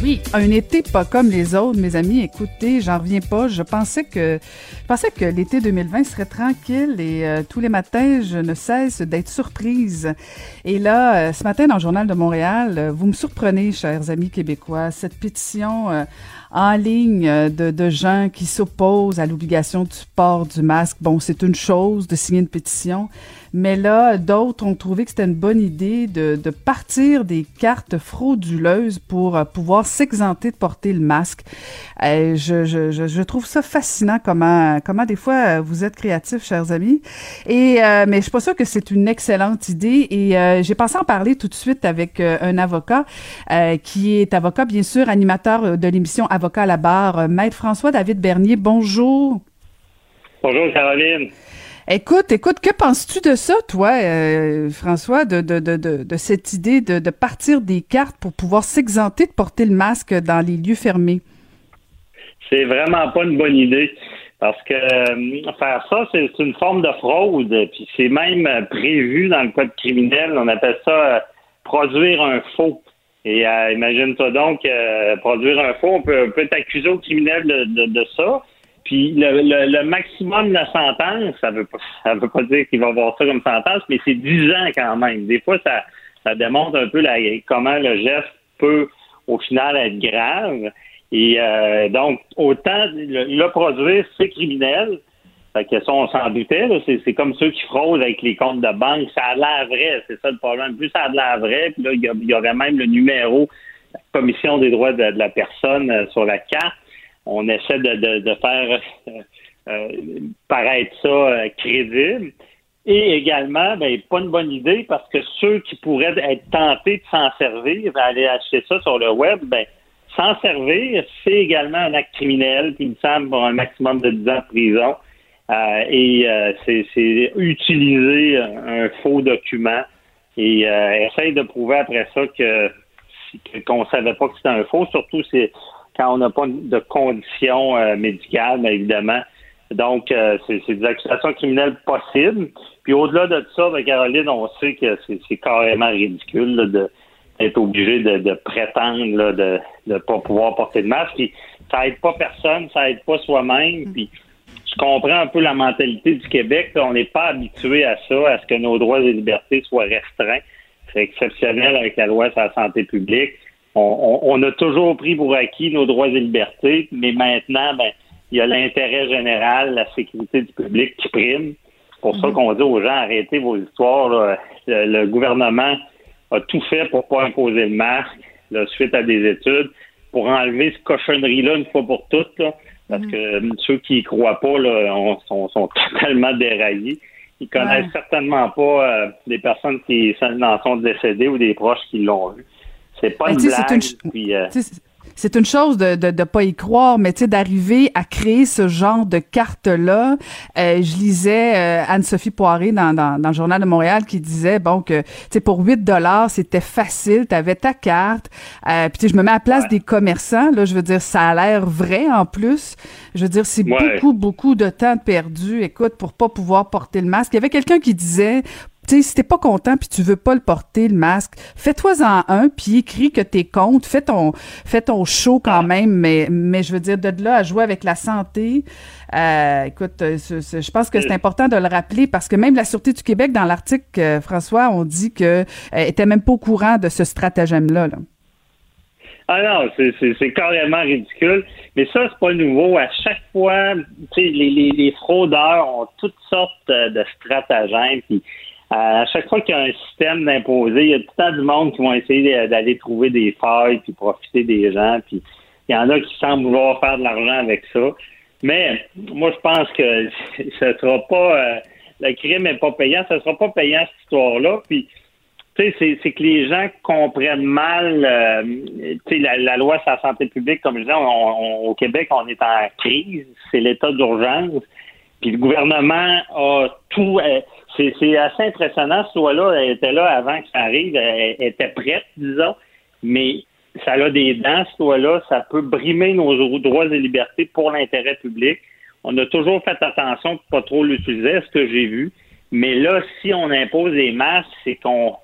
Oui, un été pas comme les autres, mes amis. Écoutez, j'en reviens pas. Je pensais que, je pensais que l'été 2020 serait tranquille et euh, tous les matins, je ne cesse d'être surprise. Et là, euh, ce matin dans le Journal de Montréal, euh, vous me surprenez, chers amis québécois. Cette pétition en ligne de, de gens qui s'opposent à l'obligation du port du masque. Bon, c'est une chose de signer une pétition, mais là, d'autres ont trouvé que c'était une bonne idée de, partir des cartes frauduleuses pour euh, pouvoir s'exenter de porter le masque. Euh, je, trouve ça fascinant comment, comment des fois euh, vous êtes créatifs, chers amis. Et mais je suis pas sûre que c'est une excellente idée. Et j'ai pensé en parler tout de suite avec un avocat qui est avocat, bien sûr, animateur de l'émission Avocat à la barre, Maître François David Bernier. Bonjour. Bonjour Caroline. Écoute, écoute, que penses-tu de ça, toi, euh, François, de, de, de, de, cette idée de, de partir des cartes pour pouvoir s'exenter de porter le masque dans les lieux fermés? C'est vraiment pas une bonne idée. Parce que euh, faire ça, c'est une forme de fraude. Puis c'est même prévu dans le code criminel. On appelle ça euh, produire un faux. Et imagine-toi donc, produire un faux, on peut, peut être accusé au criminel de, de ça. Puis le, maximum de la sentence, ça veut pas, ça veut pas dire qu'il va avoir ça comme sentence, mais c'est 10 ans quand même. Des fois, ça, ça démontre un peu la, comment le geste peut, au final, être grave. Et euh, donc, autant le, produire, c'est criminel. Fait que ça, on s'en doutait. C'est, comme ceux qui fraudent avec les comptes de banque. Ça a l'air vrai, c'est ça le problème. Plus ça a l'air vrai, puis là, il y, aurait même le numéro la Commission des droits de la personne euh, sur la carte on essaie de, faire euh, euh, paraître ça euh, crédible. Et également, ben, pas une bonne idée parce que ceux qui pourraient être tentés de s'en servir, aller acheter ça sur le web, ben, s'en servir, c'est également un acte criminel qui me semble pour un maximum de 10 ans de prison. et c'est utiliser un faux document et essayer de prouver après ça que qu'on savait pas que c'était un faux. Surtout, c'est quand on n'a pas de conditions euh, médicales, mais évidemment. Donc, euh, c'est des accusations criminelles possibles. Puis au-delà de ça, ben, Caroline, on sait que c'est carrément ridicule d'être obligé de, prétendre de ne pas pouvoir porter de masque. Puis ça aide pas personne, ça aide pas soi-même. Mm. Puis je comprends un peu la mentalité du Québec. on n'est pas habitué à ça, à ce que nos droits et libertés soient restreints. C'est exceptionnel avec la loi sur la santé publique on, a toujours pris pour acquis nos droits et libertés, mais maintenant, ben, il y a l'intérêt général, la sécurité du public qui prime. C'est pour ça mhm. qu'on dit aux gens arrêtez vos histoires. Le, gouvernement a tout fait pour pas imposer le masque, suite à des études, pour enlever ce cochonnerie-là une fois pour toutes. parce mhm. que euh, ceux qui y croient pas là, sont, totalement déraillés. Ils connaissent certainement pas euh, des personnes qui en sont décédées ou des proches qui l'ont vu. C'est pas une blague. C'est une chose de de, de pas y croire, mais tu sais d'arriver à créer ce genre de carte là. Euh, je lisais euh, Anne-Sophie Poiré dans, dans, dans, le journal de Montréal qui disait bon que tu sais pour 8 dollars c'était facile, tu avais ta carte. Euh, puis je me mets à la place des commerçants là, je veux dire ça a l'air vrai en plus. Je veux dire c'est beaucoup beaucoup de temps perdu. Écoute pour pas pouvoir porter le masque. Il y avait quelqu'un qui disait sais, si t'es pas content puis tu veux pas le porter, le masque, fais-toi-en un puis écris que t'es contre, fais ton, fais ton show quand même, mais, mais je veux dire, de là à jouer avec la santé, euh, écoute, euh, je pense que c'est important de le rappeler parce que même la Sûreté du Québec, dans l'article, euh, François, on dit que était même pas au courant de ce stratagème-là. Ah non, c'est carrément ridicule. Mais ça, c'est pas nouveau. À chaque fois, les, les, les fraudeurs ont toutes sortes de stratagèmes. Puis à chaque fois qu'il y a un système d'imposer, il y a tout le temps du monde qui vont essayer d'aller trouver des failles puis profiter des gens. Puis il y en a qui semblent vouloir faire de l'argent avec ça. Mais moi, je pense que ce sera pas euh, le crime n'est pas payant, ce sera pas payant cette histoire-là. Puis tu sais, c'est que les gens comprennent mal euh, la, la, loi sur la santé publique, comme je disais, au Québec, on est en crise, c'est l'état d'urgence. Puis le gouvernement a tout. Euh, c'est assez impressionnant. Ce loi-là, elle était là avant que ça arrive. Elle, était prête, disons. mais ça a des dents, ce loi-là, ça peut brimer nos droits et libertés pour l'intérêt public. On a toujours fait attention de pas trop l'utiliser, ce que j'ai vu. Mais là, si on impose des masques, c'est qu'on,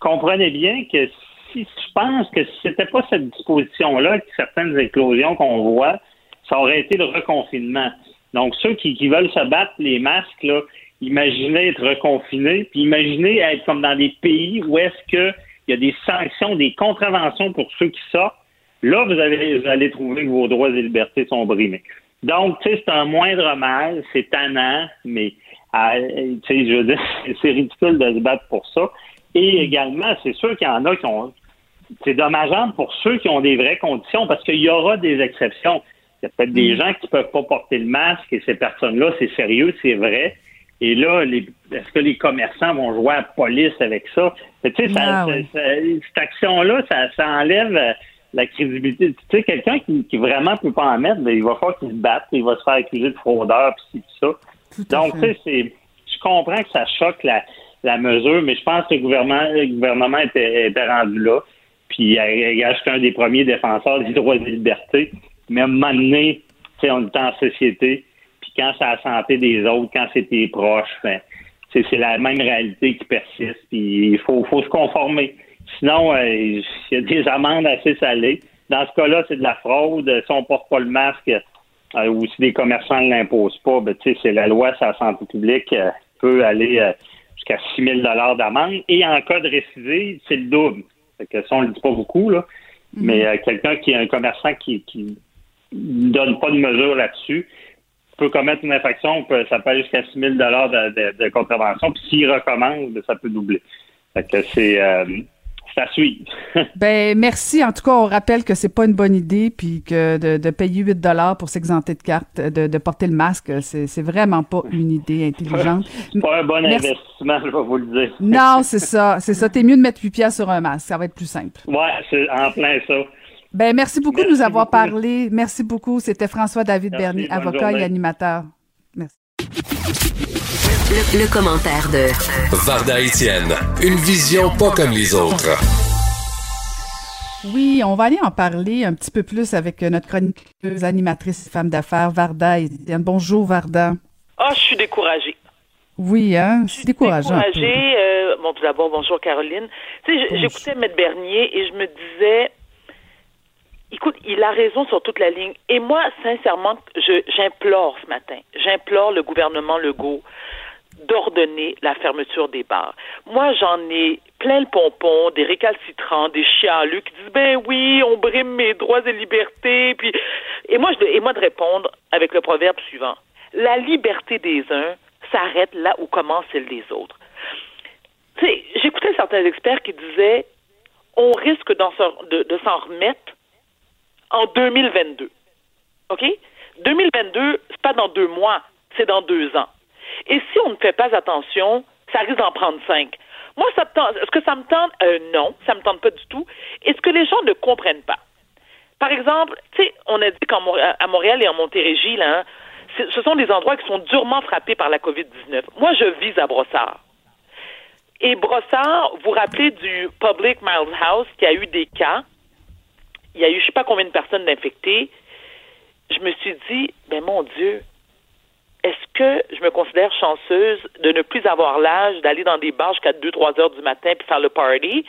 comprenez bien que si je pense que si c'était pas cette disposition-là, certaines éclosions qu'on voit, ça aurait été le reconfinement. Donc, ceux qui, veulent se battre, les masques, là, imaginez être reconfinés, puis imaginez être comme dans des pays où est-ce qu'il y a des sanctions, des contraventions pour ceux qui sortent. Là, vous, avez, vous allez trouver que vos droits et libertés sont brimés. Donc, tu sais, c'est un moindre mal, c'est tannant, mais tu sais, je veux dire, c'est ridicule de se battre pour ça. Et également, c'est sûr qu'il y en a qui ont. C'est dommageable pour ceux qui ont des vraies conditions parce qu'il y aura des exceptions. Il y a peut-être des mm. gens qui ne peuvent pas porter le masque et ces personnes-là, c'est sérieux, c'est vrai. Et là, est-ce que les commerçants vont jouer à la police avec ça? Tu sais, ah cette action-là, ça, ça, enlève la crédibilité. Tu sais, quelqu'un qui, qui vraiment peut pas en mettre, ben, il va falloir qu'il se batte, il va se faire accuser de fraudeur, puis ça. Donc, tu sais, c'est, je comprends que ça choque la, la mesure, mais je pense que le gouvernement, le gouvernement était, était rendu là. Puis, je suis un des premiers défenseurs des droits et des libertés. Mais à un moment donné, on est en société, quand c'est la santé des autres, quand c'est tes proches, ben, c'est la même réalité qui persiste, puis il faut, faut se conformer. Sinon, euh, il y a des amendes assez salées. Dans ce cas-là, c'est de la fraude. Si on porte pas le masque euh, ou si les commerçants ne l'imposent pas, ben, c'est la loi sur la santé publique euh, peut aller jusqu'à 6 000 d'amende. Et en cas de récidive, c'est le double. que ça, on le dit pas beaucoup, là. Mm-hmm. Mais quelqu'un qui est un commerçant qui, qui donne pas de mesure là-dessus peut commettre une infraction, ça peut aller jusqu'à 6 000 de, de, contravention. Puis s'il recommence, ça peut doubler. Fait que c'est ça suit. ben merci. En tout cas, on rappelle que c'est pas une bonne idée, puis que de, payer 8 dollars pour s'exenter de carte, de, porter le masque, c'est vraiment pas une idée intelligente. C'est pas un bon investissement, je vais vous le dire. non, c'est ça, c'est ça. T'es mieux de mettre 8 pièces sur un masque, ça va être plus simple. Ouais, c'est en plein ça. Ben merci beaucoup de nous avoir parlé. Merci beaucoup. C'était François David Bernier, avocat et animateur. Merci. Le, commentaire de Varda Etienne, une vision pas comme les autres. Oui, on va aller en parler un petit peu plus avec notre chroniqueuse, animatrice femme d'affaires, Varda Etienne. Bonjour, Varda. Ah, je suis découragée. Oui, hein, je suis découragée. Euh, bon, tout d'abord, bonjour Caroline. Tu sais, j'écoutais Maître Bernier et je me disais, Écoute, il a raison sur toute la ligne. Et moi, sincèrement, j'implore ce matin, j'implore le gouvernement Legault d'ordonner la fermeture des bars. Moi, j'en ai plein le pompon, des récalcitrants, des chialus qui disent ben oui, on brime mes droits et libertés, puis et moi je et moi de répondre avec le proverbe suivant la liberté des uns s'arrête là où commence celle des autres. J'écoutais certains experts qui disaient on risque de s'en remettre en 2022. OK? 2022, c'est pas dans deux mois, c'est dans deux ans. Et si on ne fait pas attention, ça risque d'en prendre cinq. Moi, ça me Est-ce que ça me tente? Euh, non, ça me tente pas du tout. Est-ce que les gens ne comprennent pas? Par exemple, tu sais, on a dit qu'à Montréal et en Montérégie, là, hein, ce sont des endroits qui sont durement frappés par la COVID-19. Moi, je vis à Brossard. Et Brossard, vous vous rappelez du Public Miles House qui a eu des cas il y a eu je sais pas combien de personnes infectées. Je me suis dit, ben mon Dieu, est-ce que je me considère chanceuse de ne plus avoir l'âge d'aller dans des bars jusqu'à 2-3 heures du matin puis faire le party?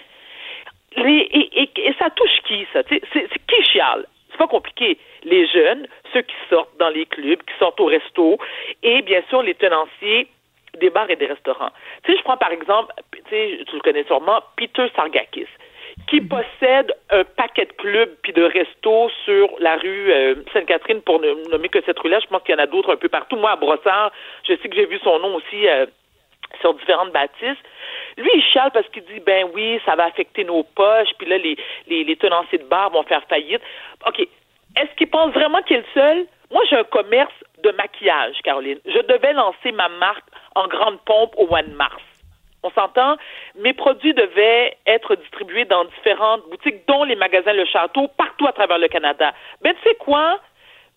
et, ça touche qui, ça? C'est, qui chiale? C'est pas compliqué. Les jeunes, ceux qui sortent dans les clubs, qui sortent au resto, et bien sûr les tenanciers des bars et des restaurants. Tu sais, je prends par exemple, tu le connais sûrement, Peter Sargakis qui possède un paquet de clubs puis de restos sur la rue euh, Sainte-Catherine, pour ne nommer que cette rue-là. Je pense qu'il y en a d'autres un peu partout. Moi, à Brossard, je sais que j'ai vu son nom aussi euh, sur différentes bâtisses. Lui, il chiale parce qu'il dit, ben oui, ça va affecter nos poches, puis là, les, les, les tenanciers de bar vont faire faillite. OK. Est-ce qu'il pense vraiment qu'il est le seul? Moi, j'ai un commerce de maquillage, Caroline. Je devais lancer ma marque en grande pompe au mois de mars. On s'entend, mes produits devaient être distribués dans différentes boutiques, dont les magasins Le Château, partout à travers le Canada. Ben, tu sais quoi?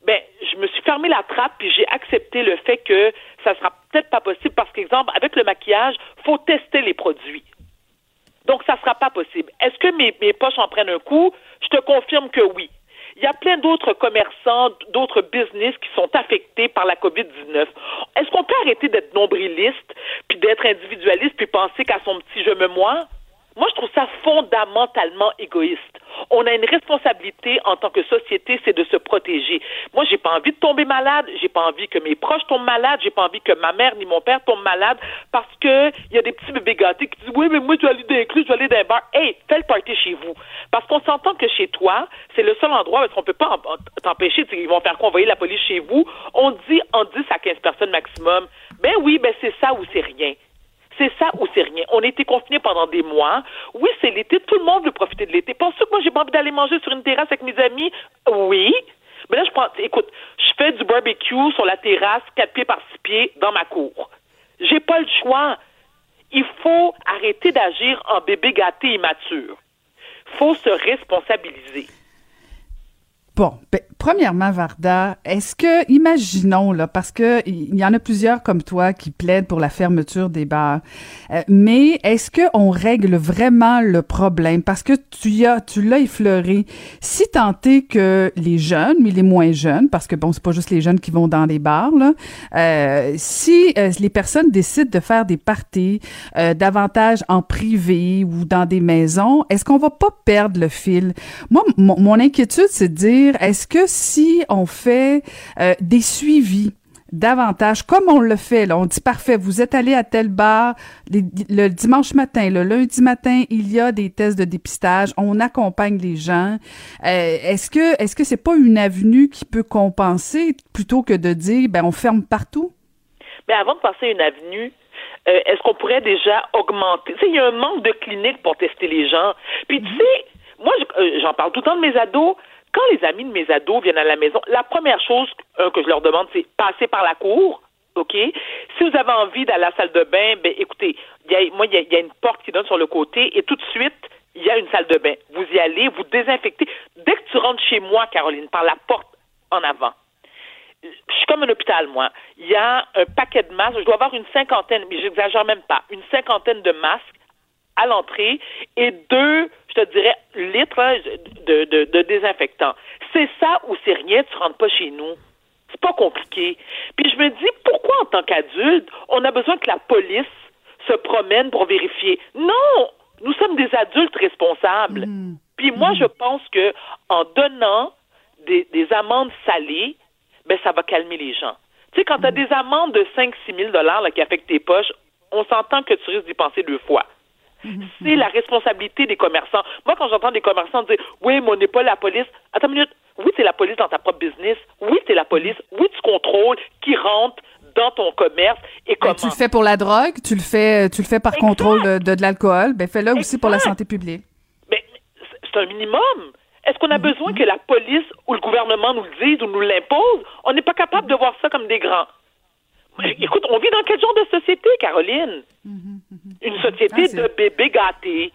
Ben, je me suis fermé la trappe puis j'ai accepté le fait que ça sera peut-être pas possible parce qu'exemple, avec le maquillage, faut tester les produits. Donc, ça sera sera pas possible. Est-ce que mes poches en prennent un coup? Je te confirme que oui. Il y a plein d'autres commerçants, d'autres business qui sont affectés par la COVID-19. Est-ce qu'on peut arrêter d'être nombriliste, puis d'être individualiste, puis penser qu'à son petit je me moi? Moi, je trouve ça fondamentalement égoïste. On a une responsabilité en tant que société, c'est de se protéger. Moi, j'ai pas envie de tomber malade, j'ai pas envie que mes proches tombent malades, j'ai pas envie que ma mère ni mon père tombent malades parce que il y a des petits bébés gâtés qui disent oui, mais moi je vais aller dans je vais aller dans un bar. Hey, fais le party chez vous. Parce qu'on s'entend que chez toi, c'est le seul endroit où on peut pas t'empêcher. Ils vont faire quoi? Envoyer la police chez vous. On dit en 10 à 15 personnes maximum. Ben oui, ben c'est ça ou c'est rien. C'est ça ou c'est rien. On a été confinés pendant des mois. Oui, c'est l'été. Tout le monde veut profiter de l'été. Penses-tu que moi, j'ai pas envie d'aller manger sur une terrasse avec mes amis? Oui. Mais là, je prends, écoute, je fais du barbecue sur la terrasse, quatre pieds par six pieds, dans ma cour. J'ai pas le choix. Il faut arrêter d'agir en bébé gâté immature. Faut se responsabiliser. Bon, ben, premièrement, Varda, est-ce que, imaginons, là, parce que il y en a plusieurs comme toi qui plaident pour la fermeture des bars, euh, mais est-ce qu'on règle vraiment le problème? Parce que tu as, tu l'as effleuré. Si tant est que les jeunes, mais les moins jeunes, parce que bon, c'est pas juste les jeunes qui vont dans les bars, là, euh, si euh, les personnes décident de faire des parties davantage en privé ou dans des maisons, est-ce qu'on va pas perdre le fil? Moi, mon inquiétude, c'est de dire, est-ce que si on fait euh, des suivis davantage, comme on le fait, là, on dit parfait, vous êtes allé à tel bar le dimanche matin, le lundi matin, il y a des tests de dépistage, on accompagne les gens. Euh, est-ce que est-ce que c'est pas une avenue qui peut compenser plutôt que de dire ben on ferme partout? Mais avant de passer une avenue, euh, est-ce qu'on pourrait déjà augmenter? Tu sais, il y a un manque de cliniques pour tester les gens. Puis tu mm-hmm. sais, moi, j'en parle tout le temps de mes ados. Quand les amis de mes ados viennent à la maison, la première chose euh, que je leur demande, c'est passer par la cour. OK? Si vous avez envie d'aller à la salle de bain, ben écoutez, y moi, il y, a une porte qui donne sur le côté et tout de suite, il y a une salle de bain. Vous y allez, vous désinfectez. Dès que tu rentres chez moi, Caroline, par la porte en avant, je suis comme un hôpital, moi. Il y a un paquet de masques. Je dois avoir une cinquantaine, mais j'exagère même pas, une cinquantaine de masques à l'entrée et deux je te dirais, litres hein, de, de, de désinfectant. C'est ça ou c'est rien, tu rentres pas chez nous. C'est pas compliqué. Puis je me dis, pourquoi en tant qu'adulte, on a besoin que la police se promène pour vérifier? Non! Nous sommes des adultes responsables. Mm. Puis moi, je pense que en donnant des, des amendes salées, ben ça va calmer les gens. Tu sais, quand tu as mm. des amendes de 5-6 000 là, qui affectent tes poches, on s'entend que tu risques d'y penser deux fois. C'est la responsabilité des commerçants. Moi, quand j'entends des commerçants dire Oui, mais on n'est pas la police. Attends une minute. Oui, c'est la police dans ta propre business. Oui, c'est la police. Oui, tu contrôles qui rentre dans ton commerce et comment. tu le fais pour la drogue, tu le fais, tu le fais par contrôle de, de, l'alcool. Ben fais-le aussi pour la santé publique. Mais c'est un minimum. Est-ce qu'on a mm-hmm. besoin que la police ou le gouvernement nous le dise ou nous l'impose? On n'est pas capable de voir ça comme des grands. Écoute, on vit dans quel genre de société, Caroline? Mm-hmm. Une société ah, de bébés gâtés.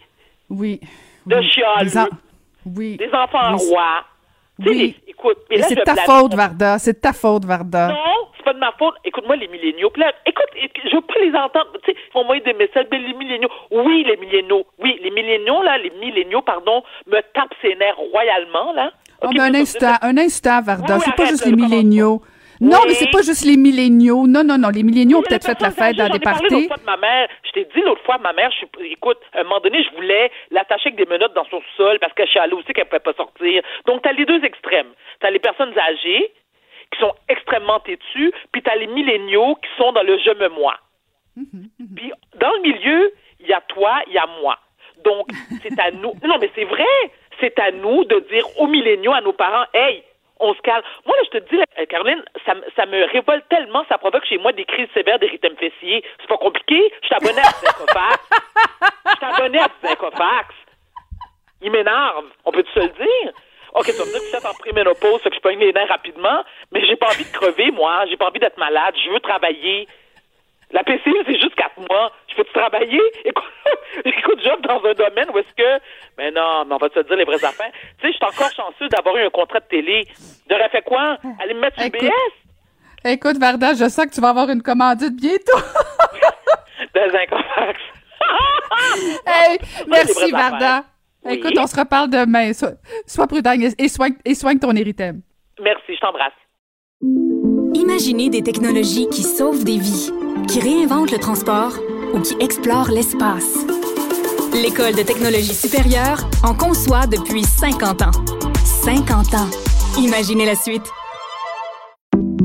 Oui. De chialeux. Oui. Des enfants rois. Oui. écoute, c'est ta faute, Varda. C'est ta faute, Varda. Non, c'est pas de ma faute. Écoute-moi, les milléniaux. écoute, je veux pas les entendre. Tu sais, ils vont envoyer des messages. Mais les milléniaux. Oui, les milléniaux. Oui, les milléniaux, là, les milléniaux, pardon, me tapent ses nerfs royalement, là. Oh, mais un instant, un instant, Varda. c'est pas juste les milléniaux. Non, mais c'est pas juste les milléniaux. Non, non, non. Les milléniaux ont peut-être fait la fête dans des parties. de ma mère. Je t'ai dit l'autre fois, ma mère, je, écoute, à un moment donné, je voulais l'attacher avec des menottes dans son sol parce qu'elle chialait aussi qu'elle pouvait pas sortir. Donc, t'as les deux extrêmes. T'as les personnes âgées qui sont extrêmement têtues, puis t'as les milléniaux qui sont dans le je me moi. Mhm, mhm. Puis, dans le milieu, il y a toi, il y a moi. Donc, c'est à nous. Non, mais c'est vrai. C'est à nous de dire aux milléniaux, à nos parents, hey, on se calme. Moi, là, je te dis, euh, Caroline, ça, ça, me révolte tellement, ça provoque chez moi des crises sévères des rythmes fessiers. C'est pas compliqué. Je t'abonnais à Syncofax. Je t'abonnais à Syncofax. Il m'énerve. On peut-tu se le dire? OK, tu vas me dire que tu es en préménopause, que je peux les nerfs rapidement, mais j'ai pas envie de crever, moi. J'ai pas envie d'être malade. Je veux travailler. La PCU, c'est juste quatre mois. Je peux-tu travailler? Écoute, écoute, job dans un domaine où est-ce que. Mais non, mais on va te dire les vraies affaires. Tu sais, je suis encore chanceux d'avoir eu un contrat de télé. J'aurais fait quoi? Aller me mettre sur BS? Écoute, Varda, je sais que tu vas avoir une commandite bientôt. Des incompax. hey, merci, Varda. Écoute, on se reparle demain. Sois, prudent et soigne, et soigne ton érythème. Merci, je t'embrasse. Imaginez des technologies qui sauvent des vies, qui réinventent le transport ou qui explorent l'espace. L'École de technologie supérieure en conçoit depuis 50 ans. 50 ans. Imaginez la suite.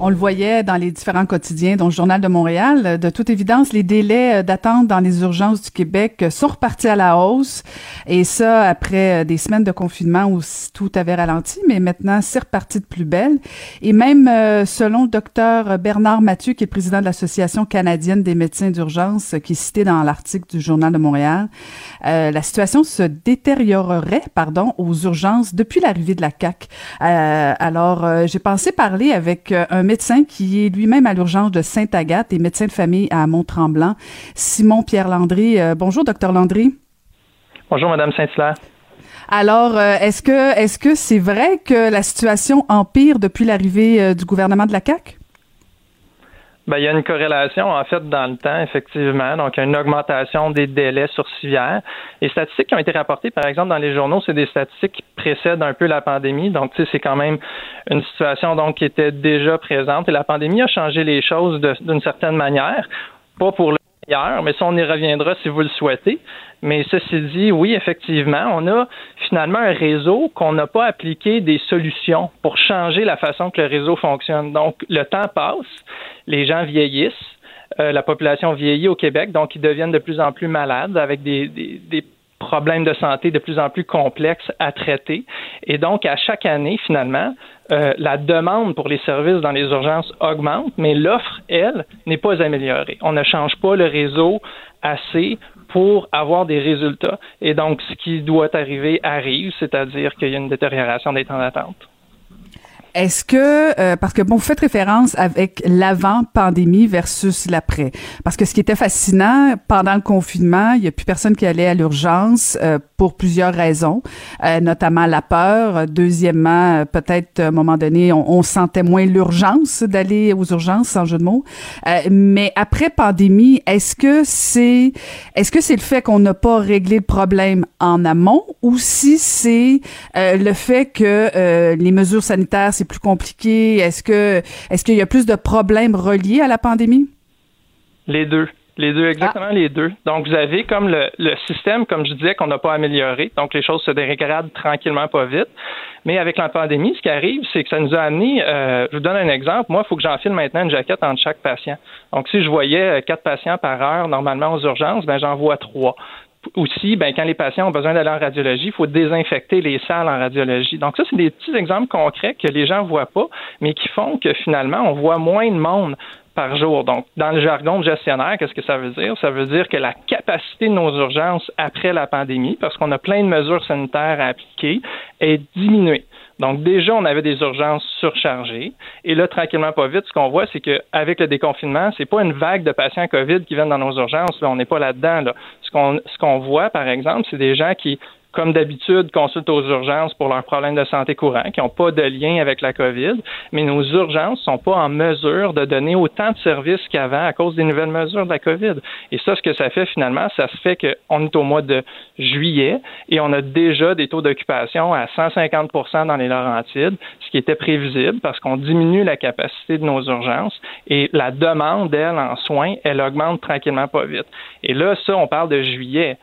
On le voyait dans les différents quotidiens, dont le Journal de Montréal. De toute évidence, les délais euh, d'attente dans les urgences du Québec euh, sont repartis à la hausse. Et ça, après euh, des semaines de confinement où tout avait ralenti, mais maintenant, c'est reparti de plus belle. Et même selon le docteur Bernard Mathieu, qui est président de l'Association canadienne des médecins d'urgence, qui est cité dans l'article du Journal de Montréal, la situation se détériorerait, pardon, aux urgences depuis l'arrivée de la CAQ. alors, j'ai pensé parler avec un médecin qui est lui-même à l'urgence de Sainte-Agathe et médecin de famille à Mont-Tremblant, Simon-Pierre Landry. Euh, bonjour, docteur Landry. Bonjour, Madame Saint-Hilaire. Alors, euh, est-ce que est-ce que c'est vrai que la situation empire depuis l'arrivée euh, du gouvernement de la CAQ? Ben, il y a une corrélation, en fait, dans le temps, effectivement. Donc, une augmentation des délais sur civière. Les statistiques qui ont été rapportées, par exemple, dans les journaux, c'est des statistiques qui précèdent un peu la pandémie. Donc, tu sais, c'est quand même une situation, donc, qui était déjà présente. Et la pandémie a changé les choses d'une certaine manière. Pas pour le meilleur, mais ça, on y reviendra si vous le souhaitez. Mais ceci dit, oui, effectivement, on a finalement un réseau qu'on n'a pas appliqué des solutions pour changer la façon que le réseau fonctionne. Donc, le temps passe, les gens vieillissent, euh, la population vieillit au Québec, donc ils deviennent de plus en plus malades avec des, des, problèmes de santé de plus en plus complexes à traiter. Et donc, à chaque année, finalement, euh, la demande pour les services dans les urgences augmente, mais l'offre, elle, n'est pas améliorée. On ne change pas le réseau assez pour avoir des résultats. Et donc, ce qui doit arriver arrive, c'est-à-dire qu'il y a une détérioration des temps d'attente. Est-ce que, euh, parce que bon, vous faites référence avec l'avant-pandémie versus l'après. Parce que ce qui était fascinant, pendant le confinement, il n'y a plus personne qui allait à l'urgence euh, pour plusieurs raisons, euh, notamment la peur. Deuxièmement, peut-être à un moment donné, on, on sentait moins l'urgence d'aller aux urgences, sans jeu de mots. mais après pandémie, est-ce que c'est, est-ce que c'est le fait qu'on n'a pas réglé le problème en amont ou si c'est le fait que les mesures sanitaires c'est plus compliqué? Est-ce que est-ce qu'il y a plus de problèmes reliés à la pandémie? Les deux. Les deux, exactement les deux. Donc, vous avez comme le, système, comme je disais, qu'on n'a pas amélioré. Donc, les choses se dégradent tranquillement, pas vite. Mais avec la pandémie, ce qui arrive, c'est que ça nous a amené, euh, je vous donne un exemple. Moi, il faut que j'enfile maintenant une jaquette entre chaque patient. Donc, si je voyais euh, quatre patients par heure, normalement aux urgences, ben, j'en vois trois aussi, ben, quand les patients ont besoin d'aller en radiologie, il faut désinfecter les salles en radiologie. Donc ça, c'est des petits exemples concrets que les gens ne voient pas, mais qui font que finalement, on voit moins de monde Donc, dans le jargon de gestionnaire, qu'est-ce que ça veut dire? Ça veut dire que la capacité de nos urgences après la pandémie, parce qu'on a plein de mesures sanitaires à appliquer, est diminuée. Donc déjà, on avait des urgences surchargées. Et là, tranquillement, pas vite, ce qu'on voit, c'est qu'avec le déconfinement, c'est pas une vague de patients COVID qui viennent dans nos urgences. Là, on n'est pas là-dedans. Là. Ce qu'on ce qu'on voit, par exemple, c'est des gens qui comme d'habitude, consultent aux urgences pour leurs problèmes de santé courants, qui n'ont pas de lien avec la COVID, mais nos urgences ne sont pas en mesure de donner autant de services qu'avant à cause des nouvelles mesures de la COVID. Et ça, ce que ça fait finalement, ça se fait qu'on est au mois de juillet et on a déjà des taux d'occupation à 150% dans les Laurentides, ce qui était prévisible parce qu'on diminue la capacité de nos urgences et la demande, elle, en soins, elle augmente tranquillement pas vite. Et là, ça, on parle de juillet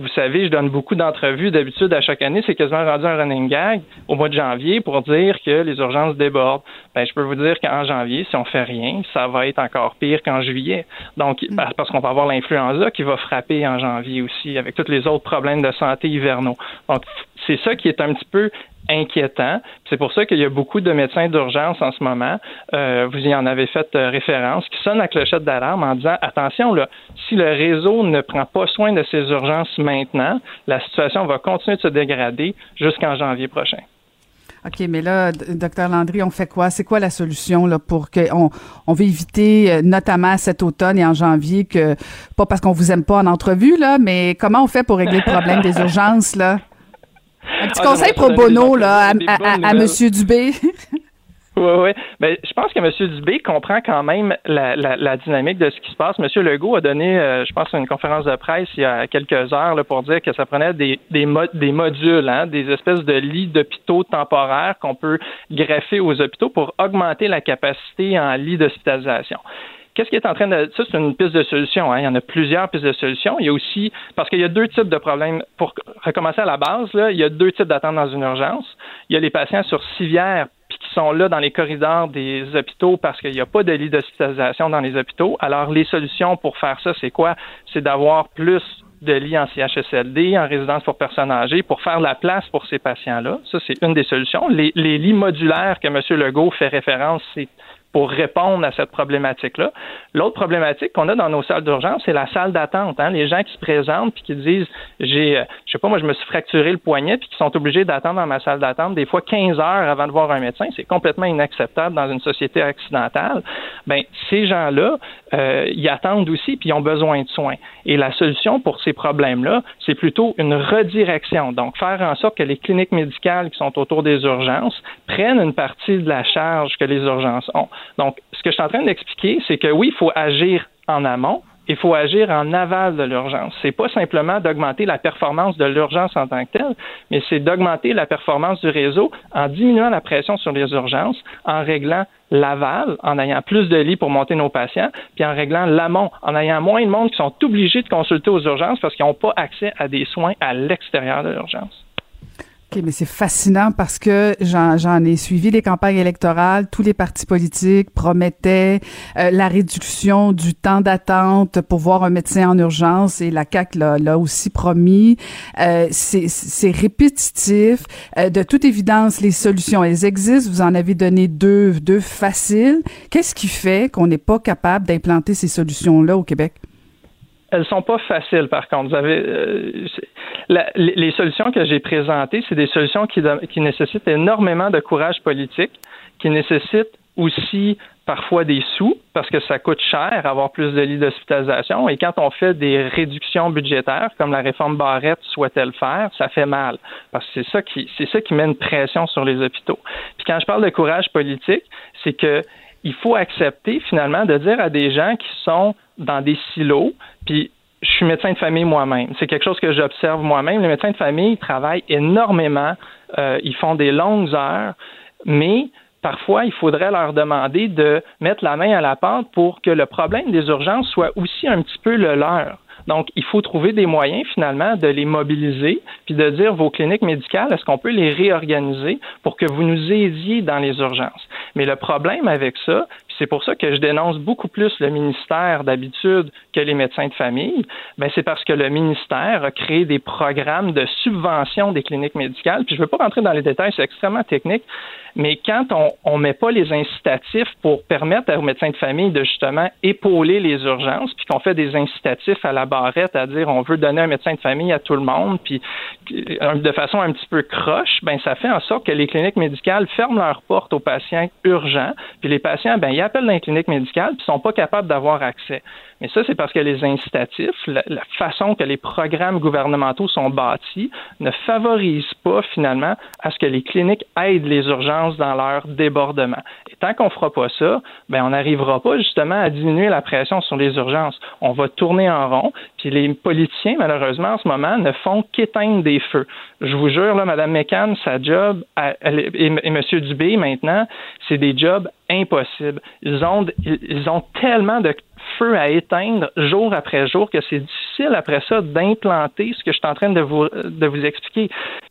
vous savez, je donne beaucoup d'entrevues d'habitude à chaque année, c'est quasiment rendu un running gag au mois de janvier pour dire que les urgences débordent. Ben, je peux vous dire qu'en janvier, si on fait rien, ça va être encore pire qu'en juillet. Donc, mm. parce qu'on va avoir l'influenza qui va frapper en janvier aussi, avec tous les autres problèmes de santé hivernaux. Donc, c'est ça qui est un petit peu inquiétant. C'est pour ça qu'il y a beaucoup de médecins d'urgence en ce moment, euh, vous y en avez fait euh, référence, qui sonnent la clochette d'alarme en disant attention, là, si le réseau ne prend pas soin de ces urgences maintenant, la situation va continuer de se dégrader jusqu'en janvier prochain. OK, mais là, docteur Landry, on fait quoi? C'est quoi la solution là pour qu'on on veut éviter, euh, notamment cet automne et en janvier, que pas parce qu'on vous aime pas en entrevue, là, mais comment on fait pour régler le problème des urgences, là? Un petit ah, conseil pro bono là, à, M. Dubé. Oui, oui. Ben, je pense que M. Dubé comprend quand même la, dynamique de ce qui se passe. M. Legault a donné, euh, je pense, une conférence de presse il y a quelques heures là, pour dire que ça prenait des, des, des modules, hein, des espèces de lits d'hôpitaux temporaires qu'on peut greffer aux hôpitaux pour augmenter la capacité en lits d'hospitalisation. Qu'est-ce qui est en train de. Ça, c'est une piste de solution. Hein. Il y en a plusieurs pistes de solution. Il y a aussi. Parce qu'il y a deux types de problèmes. Pour recommencer à la base, là, il y a deux types d'attentes dans une urgence. Il y a les patients sur civière puis qui sont là dans les corridors des hôpitaux parce qu'il n'y a pas de lit d'hospitalisation dans les hôpitaux. Alors, les solutions pour faire ça, c'est quoi? C'est d'avoir plus de lits en CHSLD, en résidence pour personnes âgées, pour faire la place pour ces patients-là. Ça, c'est une des solutions. Les, les lits modulaires que M. Legault fait référence, c'est pour répondre à cette problématique-là. L'autre problématique qu'on a dans nos salles d'urgence, c'est la salle d'attente. Hein? Les gens qui se présentent puis qui disent j'ai, euh, je sais pas, moi, je me suis fracturé le poignet puis qui sont obligés d'attendre dans ma salle d'attente des fois 15 heures avant de voir un médecin, c'est complètement inacceptable dans une société occidentale. Ben, ces gens-là, euh, ils attendent aussi puis ils ont besoin de soins. Et la solution pour ces problèmes-là, c'est plutôt une redirection. Donc, faire en sorte que les cliniques médicales qui sont autour des urgences prennent une partie de la charge que les urgences ont. Donc, ce que je suis en train d'expliquer, c'est que oui, il faut agir en amont, il faut agir en aval de l'urgence. C'est pas simplement d'augmenter la performance de l'urgence en tant que telle, mais c'est d'augmenter la performance du réseau en diminuant la pression sur les urgences, en réglant l'aval, en ayant plus de lits pour monter nos patients, puis en réglant l'amont, en ayant moins de monde qui sont obligés de consulter aux urgences parce qu'ils n'ont pas accès à des soins à l'extérieur de l'urgence. OK, mais c'est fascinant parce que j'en ai suivi les campagnes électorales. Tous les partis politiques promettaient euh, la réduction du temps d'attente pour voir un médecin en urgence et la CAQ l'a aussi promis. Euh, c'est répétitif. Euh, de toute évidence, les solutions, elles existent. Vous en avez donné deux, deux faciles. Qu'est-ce qui fait qu'on n'est pas capable d'implanter ces solutions-là au Québec? Elles sont pas faciles, par contre. Vous avez euh, les solutions que j'ai présentées, c'est des solutions qui, qui nécessitent énormément de courage politique, qui nécessitent aussi parfois des sous parce que ça coûte cher avoir plus de lits d'hospitalisation et quand on fait des réductions budgétaires comme la réforme Barrette souhaitait le faire, ça fait mal parce que c'est ça qui c'est ça qui met une pression sur les hôpitaux. Puis quand je parle de courage politique, c'est que il faut accepter finalement de dire à des gens qui sont dans des silos, puis je suis médecin de famille moi-même. C'est quelque chose que j'observe moi-même. Les médecins de famille travaillent énormément, euh, ils font des longues heures, mais parfois, il faudrait leur demander de mettre la main à la pâte pour que le problème des urgences soit aussi un petit peu le leur. Donc, il faut trouver des moyens finalement de les mobiliser, puis de dire vos cliniques médicales, est-ce qu'on peut les réorganiser pour que vous nous aidiez dans les urgences? Mais le problème avec ça, c'est pour ça que je dénonce beaucoup plus le ministère d'habitude que les médecins de famille. Ben, c'est parce que le ministère a créé des programmes de subvention des cliniques médicales. Puis je ne veux pas rentrer dans les détails, c'est extrêmement technique, mais quand on ne met pas les incitatifs pour permettre aux médecins de famille de justement épauler les urgences, puis qu'on fait des incitatifs à la barrette à dire on veut donner un médecin de famille à tout le monde, puis euh, de façon un petit peu croche, ben ça fait en sorte que les cliniques médicales ferment leurs portes aux patients urgents, puis les patients, ben ils appellent dans les cliniques médicales, puis sont pas capables d'avoir accès. Mais ça, c'est parce que les incitatifs, la, façon que les programmes gouvernementaux sont bâtis, ne favorisent pas finalement à ce que les cliniques aident les urgences dans leur débordement. Et tant qu'on fera pas ça, ben on n'arrivera pas justement à diminuer la pression sur les urgences. On va tourner en rond, puis les politiciens, malheureusement, en ce moment, ne font qu'éteindre des feux. Je vous jure, là, Mme McCann, sa job, et, et M. Dubé, maintenant, c'est des jobs impossible. Ils ont, ils ont tellement de feu à éteindre jour après jour que c'est difficile après ça d'implanter ce que je suis en train de vous, de vous expliquer.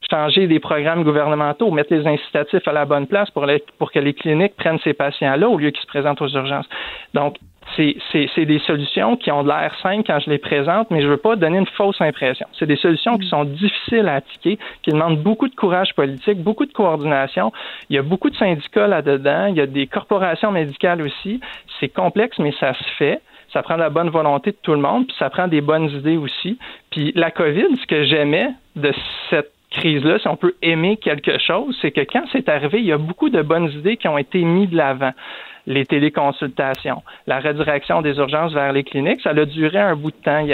Changer des programmes gouvernementaux, mettre les incitatifs à la bonne place pour, les, pour que les cliniques prennent ces patients-là au lieu qu'ils se présentent aux urgences. Donc, c'est des solutions qui ont de l'air simples quand je les présente, mais je ne veux pas donner une fausse impression. C'est des solutions qui sont difficiles à appliquer, qui demandent beaucoup de courage politique, beaucoup de coordination. Il y a beaucoup de syndicats là-dedans, il y a des corporations médicales aussi. C'est complexe, mais ça se fait. Ça prend la bonne volonté de tout le monde, puis ça prend des bonnes idées aussi. Puis la COVID, ce que j'aimais de cette crise-là, si on peut aimer quelque chose, c'est que quand c'est arrivé, il y a beaucoup de bonnes idées qui ont été mises de l'avant les téléconsultations, la redirection des urgences vers les cliniques, ça a duré un bout de temps. Il y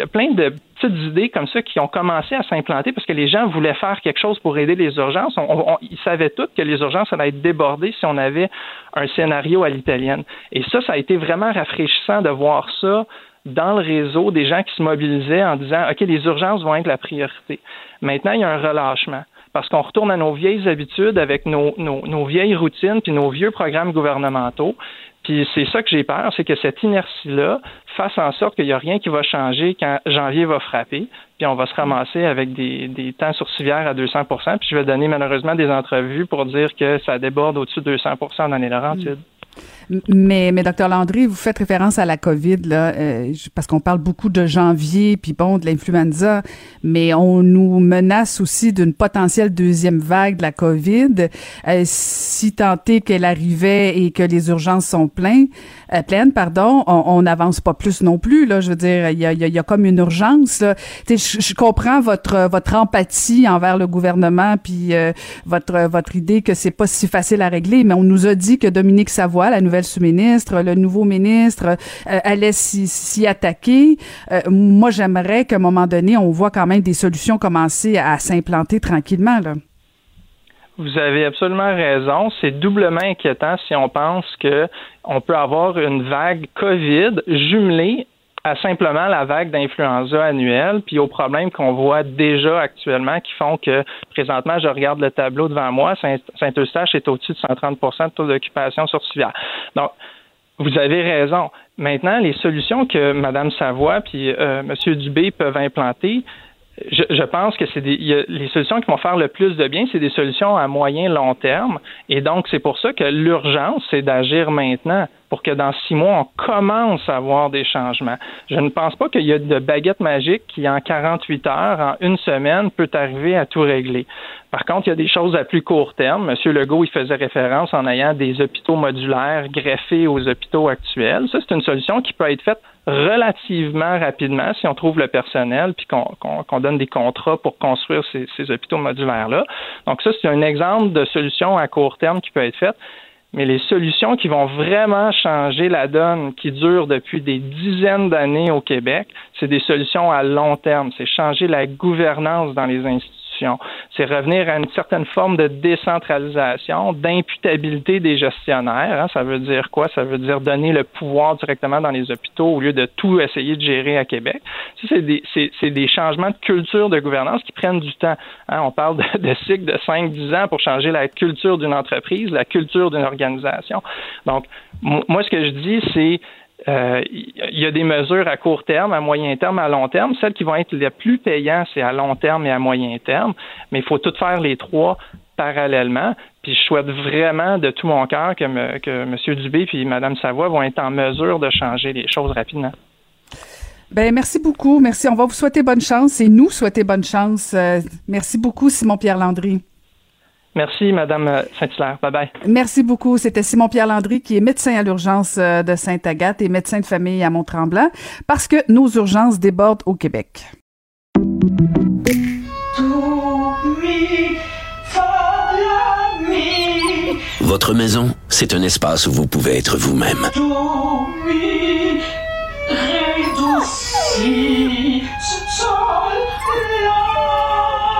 a, plein de petites idées comme ça qui ont commencé à s'implanter parce que les gens voulaient faire quelque chose pour aider les urgences. ils savaient tous que les urgences allaient être débordées si on avait un scénario à l'italienne. Et ça, ça a été vraiment rafraîchissant de voir ça dans le réseau des gens qui se mobilisaient en disant OK, les urgences vont être la priorité. Maintenant, il y a un relâchement parce qu'on retourne à nos vieilles habitudes avec nos, vieilles routines puis nos vieux programmes gouvernementaux. Puis c'est ça que j'ai peur, c'est que cette inertie-là fasse en sorte qu'il n'y a rien qui va changer quand janvier va frapper, puis on va se ramasser avec des, des temps civière à 200% Puis je vais donner malheureusement des entrevues pour dire que ça déborde au-dessus de 200 dans les Laurentides. Mais, mais docteur Landry, vous faites référence à la COVID là, euh, parce qu'on parle beaucoup de janvier, puis bon, de l'influenza, mais on nous menace aussi d'une potentielle deuxième vague de la COVID. Euh, si est qu'elle arrivait et que les urgences sont pleines, euh, pleines, pardon, on n'avance pas plus non plus. Là, je veux dire, il y a, y, y a, comme une urgence. Là. Je, je comprends votre votre empathie envers le gouvernement, puis votre votre idée que c'est pas si facile à régler, mais on nous a dit que Dominique Savoie, la nouvelle sous-ministre, le nouveau ministre euh, allait s'y attaquer. Euh, moi, j'aimerais qu'à un moment donné, on voit quand même des solutions commencer à s'implanter tranquillement. Vous avez absolument raison. C'est doublement inquiétant si on pense que on peut avoir une vague COVID jumelée à simplement la vague d'influenza annuelle, puis aux problèmes qu'on voit déjà actuellement qui font que présentement, je regarde le tableau devant moi, Saint-Eustache est au-dessus de 130% de taux d'occupation sur civière. Donc, vous avez raison. Maintenant, les solutions que Mme Savoie puis euh, M. Dubé peuvent implanter, je, pense que c'est les solutions qui vont faire le plus de bien, c'est des solutions à moyen long terme. Et donc, c'est pour ça que l'urgence, c'est d'agir maintenant pour que dans six mois, on commence à voir des changements. Je ne pense pas qu'il y a de baguette magique qui, en 48 heures, en une semaine, peut arriver à tout régler. Par contre, il y a des choses à plus court terme. Monsieur Legault, il faisait référence en ayant des hôpitaux modulaires greffés aux hôpitaux actuels. Ça, c'est une solution qui peut être faite relativement rapidement si on trouve le personnel puis qu'on donne des contrats pour construire ces, hôpitaux modulaires-là. Donc ça, c'est un exemple de solution à court terme qui peut être faite. Mais les solutions qui vont vraiment changer la donne, qui durent depuis des dizaines d'années au Québec, c'est des solutions à long terme. C'est changer la gouvernance dans les institutions c'est revenir à une certaine forme de décentralisation, d'imputabilité des gestionnaires. Hein. Ça veut dire quoi? Ça veut dire donner le pouvoir directement dans les hôpitaux au lieu de tout essayer de gérer à Québec. c'est des, changements de culture de gouvernance qui prennent du temps. Hein. On parle de, de cycles de 5-10 ans pour changer la culture d'une entreprise, la culture d'une organisation. Donc, moi, ce que je dis, c'est euh, il y a des mesures à court terme, à moyen terme, à long terme. Celles qui vont être les plus payantes, c'est à long terme et à moyen terme. Mais il faut tout faire les trois parallèlement. Puis je souhaite vraiment de tout mon cœur que, M. Dubé et Mme Savoie vont être en mesure de changer les choses rapidement. Ben merci beaucoup, merci. On va vous souhaiter bonne chance et nous souhaiter bonne chance. Euh, merci beaucoup, Simon Pierre Landry. Merci, Madame Saint-Hilaire. Bye bye. Merci beaucoup. C'était Simon-Pierre Landry, qui est médecin à l'urgence euh, de Sainte-Agathe et médecin de famille à Mont-Tremblant, parce que nos urgences débordent au Québec. Votre maison, c'est un espace où vous pouvez être vous-même.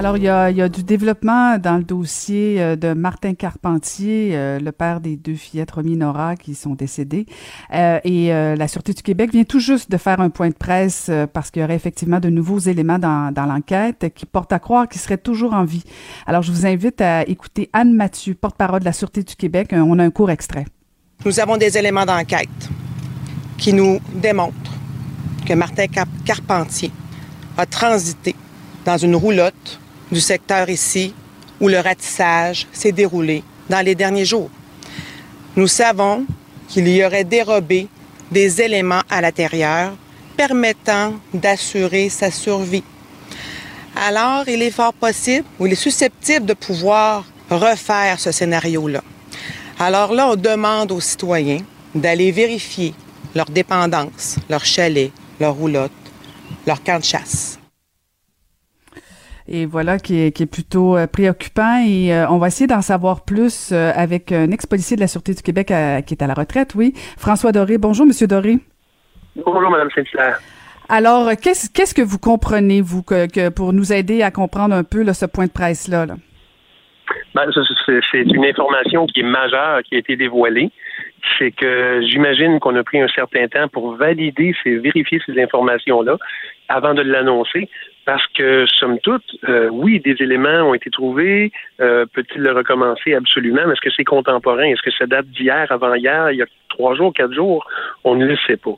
Alors, il y, a, du développement dans le dossier euh, de Martin Carpentier, euh, le père des deux fillettes Romy Nora qui sont décédées. Euh, et la Sûreté du Québec vient tout juste de faire un point de presse parce qu'il y aurait effectivement de nouveaux éléments dans, dans l'enquête qui portent à croire qu'il serait toujours en vie. Alors, je vous invite à écouter Anne Mathieu, porte-parole de la Sûreté du Québec. On a un court extrait. Nous avons des éléments d'enquête qui nous démontrent que Martin Carpentier a transité dans une roulotte du secteur ici où le ratissage s'est déroulé dans les derniers jours. Nous savons qu'il y aurait dérobé des éléments à l'intérieur permettant d'assurer sa survie. Alors, il est fort possible ou il est susceptible de pouvoir refaire ce scénario-là. Alors là, on demande aux citoyens d'aller vérifier leur dépendance, leur chalet, leur roulotte, leur camp de chasse et voilà qui est, qui est plutôt euh, préoccupant et euh, on va essayer d'en savoir plus euh, avec un ex-policier de la Sûreté du Québec qui est à la retraite, oui, François Doré. Bonjour, Monsieur Doré. Bonjour, Madame Saint-Hilaire. Alors, qu'est-ce qu'est-ce que vous comprenez, vous, que, que, pour nous aider à comprendre un peu là, ce point de presse-là? Là? Ben, c'est une information qui est majeure, qui a été dévoilée. C'est que j'imagine qu'on a pris un certain temps pour valider, vérifier ces informations-là avant de l'annoncer. Parce que, somme toute, euh, oui, des éléments ont été trouvés. Euh, peut-il le recommencer? Absolument. Est-ce que c'est contemporain? Est-ce que ça date d'hier, avant-hier, il y a trois jours, quatre jours? On ne le sait pas.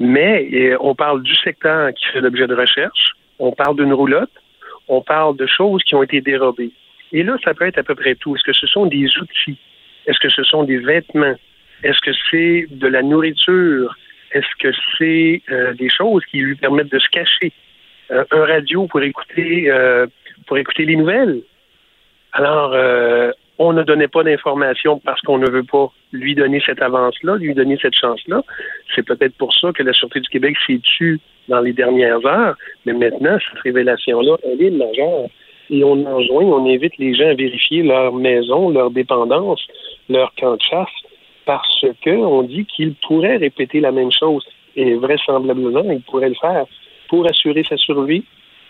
Mais euh, on parle du secteur qui fait l'objet de recherche. On parle d'une roulotte. On parle de choses qui ont été dérobées. Et là, ça peut être à peu près tout. Est-ce que ce sont des outils? Est-ce que ce sont des vêtements? Est-ce que c'est de la nourriture? Est-ce que c'est des choses qui lui permettent de se cacher? Euh, un radio pour écouter euh, pour écouter les nouvelles. Alors, euh, on ne donnait pas d'informations parce qu'on ne veut pas lui donner cette avance-là, lui donner cette chance-là. C'est peut-être pour ça que la Sûreté du Québec s'est tue dans les dernières heures, mais maintenant, cette révélation-là, elle est majeure. Et on enjoint, on invite les gens à vérifier leur maison, leur dépendance, leur camp de chasse, parce qu'on dit qu'ils pourraient répéter la même chose. Et vraisemblablement, ils pourraient le faire pour assurer sa survie,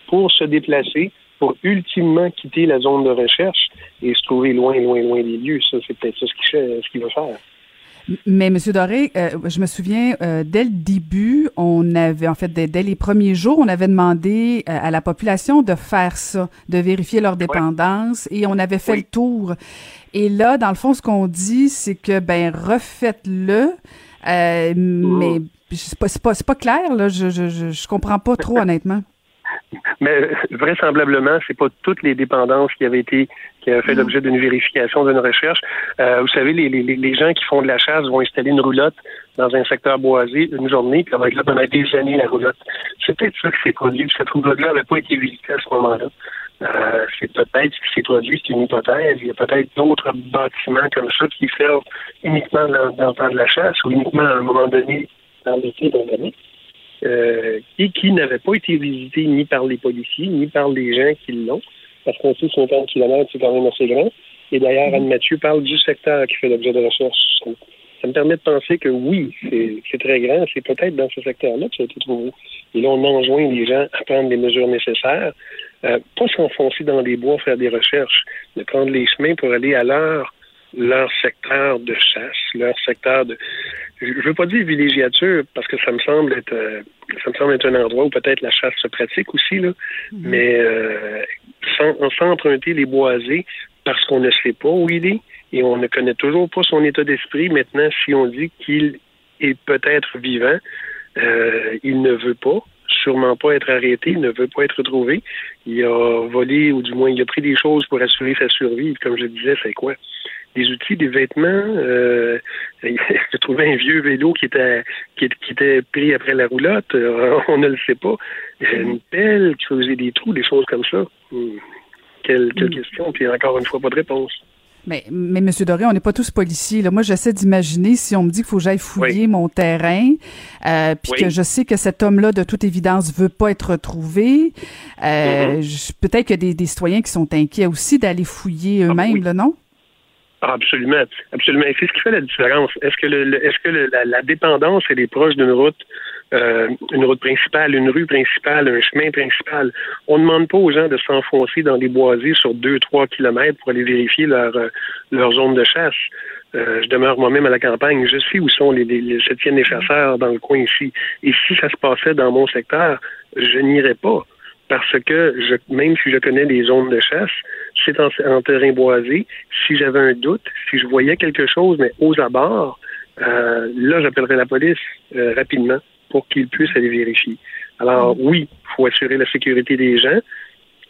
pour se déplacer, pour ultimement quitter la zone de recherche et se trouver loin, loin, loin des lieux. Ça, c'est peut-être ça ce qu'il veut faire. Mais M. Doré, euh, je me souviens, euh, dès le début, on avait, en fait, dès, les premiers jours, on avait demandé euh, à la population de faire ça, de vérifier leur dépendance, et on avait fait le tour. Et là, dans le fond, ce qu'on dit, c'est que, ben, refaites-le, mais mmh. C'est pas, pas, pas, clair, là. Je, je, je, comprends pas trop, honnêtement. Mais vraisemblablement, c'est pas toutes les dépendances qui avaient été qui avaient fait l'objet d'une vérification, d'une recherche. Euh, vous savez, les, les, les, gens qui font de la chasse vont installer une roulotte dans un secteur boisé une journée, puis être là pendant des années, la roulotte. C'est peut-être ça qui s'est produit, cette roulotte-là n'avait pas été visitée à ce moment-là. Euh, c'est peut-être ce qui s'est produit, c'est une hypothèse. Il y a peut-être d'autres bâtiments comme ça qui servent uniquement dans, dans le temps de la chasse ou uniquement à un moment donné dans l'été euh, et qui n'avait pas été visité ni par les policiers, ni par les gens qui l'ont, parce qu'on sait 50 km, c'est quand même assez grand. Et d'ailleurs, Anne Mathieu parle du secteur qui fait l'objet de recherche. Ça me permet de penser que oui, c'est très grand, c'est peut-être dans ce secteur-là que ça a été trouvé. Et là, on enjoint les gens à prendre les mesures nécessaires, euh, pas s'enfoncer dans les bois, faire des recherches, de prendre les chemins pour aller à leur leur secteur de chasse, leur secteur de je veux pas dire villégiature parce que ça me semble être euh, ça me semble être un endroit où peut-être la chasse se pratique aussi là, mhm. mais euh, sans, sans, emprunter les boisés parce qu'on ne sait pas où il est et on ne connaît toujours pas son état d'esprit. Maintenant, si on dit qu'il est peut-être vivant, euh, il ne veut pas sûrement pas être arrêté, il ne veut pas être trouvé. Il a volé, ou du moins, il a pris des choses pour assurer sa survie. Comme je disais, c'est quoi? Des outils, des vêtements. Euh, J'ai trouvé un vieux vélo qui était qui, était pris après la roulotte. Euh, on ne le sait pas. Une pelle qui faisait des trous, des choses comme ça. Hmm. Quelle, quelle hmm. question. Puis encore une fois, pas de réponse. Mais, mais Monsieur Doré, on n'est pas tous policiers. Là. Moi, j'essaie d'imaginer si on me dit qu'il faut que j'aille fouiller mon terrain, euh, puis que je sais que cet homme-là, de toute évidence, veut pas être retrouvé. Euh, Mm-hmm. Peut-être qu'il y a des, des citoyens qui sont inquiets aussi d'aller fouiller eux-mêmes, là, non? Ah, absolument, absolument. Et c'est ce qui fait la différence. Est-ce que, le, le- est-ce que le- la, la dépendance elle est proche d'une route, euh, une route principale, une rue principale, un chemin principal? On ne demande pas aux gens de s'enfoncer dans des boisés sur deux, trois kilomètres pour aller vérifier leur euh, leur zone de chasse. Euh, je demeure moi-même à la campagne. Je sais où sont les, les, les- se tiennent les chasseurs dans le coin ici. Et si ça se passait dans mon secteur, je n'irais pas. Parce que je, même si je connais les zones de chasse, c'est en, en terrain boisé. Si j'avais un doute, si je voyais quelque chose, mais aux abords, euh, là, j'appellerais la police euh, rapidement pour qu'ils puissent aller vérifier. Alors, oui, il faut assurer la sécurité des gens.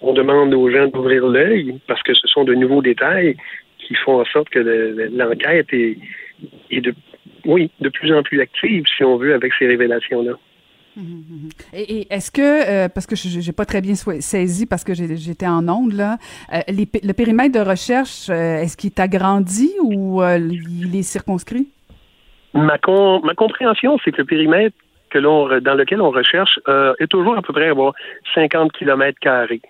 On demande aux gens d'ouvrir l'œil parce que ce sont de nouveaux détails qui font en sorte que le- le- l'enquête est, est de, oui, de plus en plus active, si on veut, avec ces révélations-là. Et, est-ce que, euh, parce que je j'ai pas très bien saisi parce que j'étais en onde, là, euh, le périmètre de recherche, euh, est-ce qu'il est agrandi ou il est circonscrit? Ma, com- ma compréhension, c'est que le périmètre que l'on dans lequel on recherche est toujours à peu près à avoir 50 kilomètres carrés.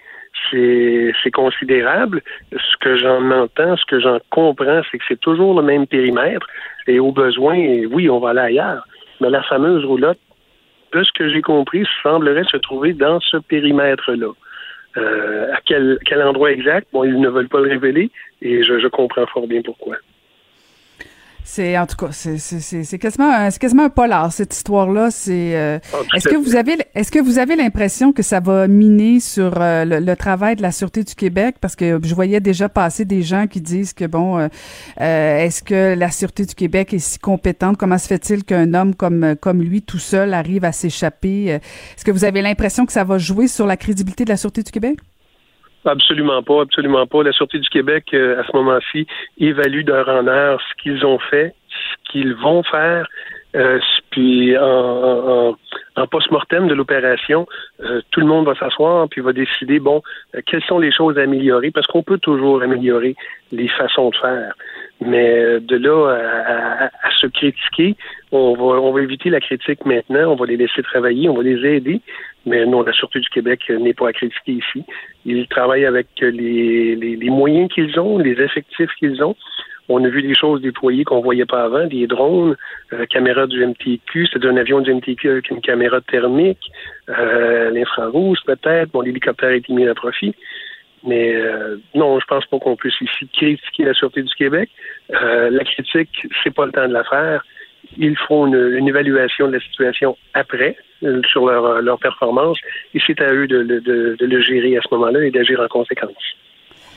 C'est considérable. Ce que j'en entends, ce que j'en comprends, c'est que c'est toujours le même périmètre. Et au besoin, oui, on va aller ailleurs. Mais la fameuse roulotte, de ce que j'ai compris, semblerait se trouver dans ce périmètre-là. Euh, à quel, endroit exact? Bon, ils ne veulent pas le révéler et je comprends fort bien pourquoi. C'est en tout cas, c'est c'est- c'est- c'est quasiment, un- c'est quasiment un polar cette histoire-là. C'est. euh, Ah, est-ce que vous avez, est-ce que vous avez l'impression que ça va miner sur euh, le, le travail de la sûreté du Québec? Parce que je voyais déjà passer des gens qui disent que bon, euh, est-ce que la sûreté du Québec est si compétente? Comment se fait-il qu'un homme comme comme lui tout seul arrive à s'échapper? Est-ce que vous avez l'impression que ça va jouer sur la crédibilité de la sûreté du Québec? Absolument pas, absolument pas. La Sûreté du Québec, euh, à ce moment-ci, évalue d'heure en heure ce qu'ils ont fait, ce qu'ils vont faire, euh, puis en, en, en post-mortem de l'opération, euh, tout le monde va s'asseoir puis va décider, bon, euh, quelles sont les choses à améliorer, parce qu'on peut toujours améliorer les façons de faire. Mais euh, de là à, à- à se critiquer, on va, on va éviter la critique maintenant, on va les laisser travailler, on va les aider. Mais non, la Sûreté du Québec euh, n'est pas à critiquer ici. Ils travaillent avec euh, les, les, les moyens qu'ils ont, les effectifs qu'ils ont. On a vu des choses déployées qu'on voyait pas avant, des drones, euh, caméras du MTQ, c'est un avion du MTQ avec une caméra thermique, euh, l'infrarouge peut-être, bon, l'hélicoptère a été mis à profit. Mais euh, non, je pense pas qu'on puisse ici critiquer la Sûreté du Québec. Euh, la critique, c'est pas le temps de la faire. Ils feront une, une évaluation de la situation après euh, sur leur, leur performance et c'est à eux de, de- de- de le gérer à ce moment-là et d'agir en conséquence.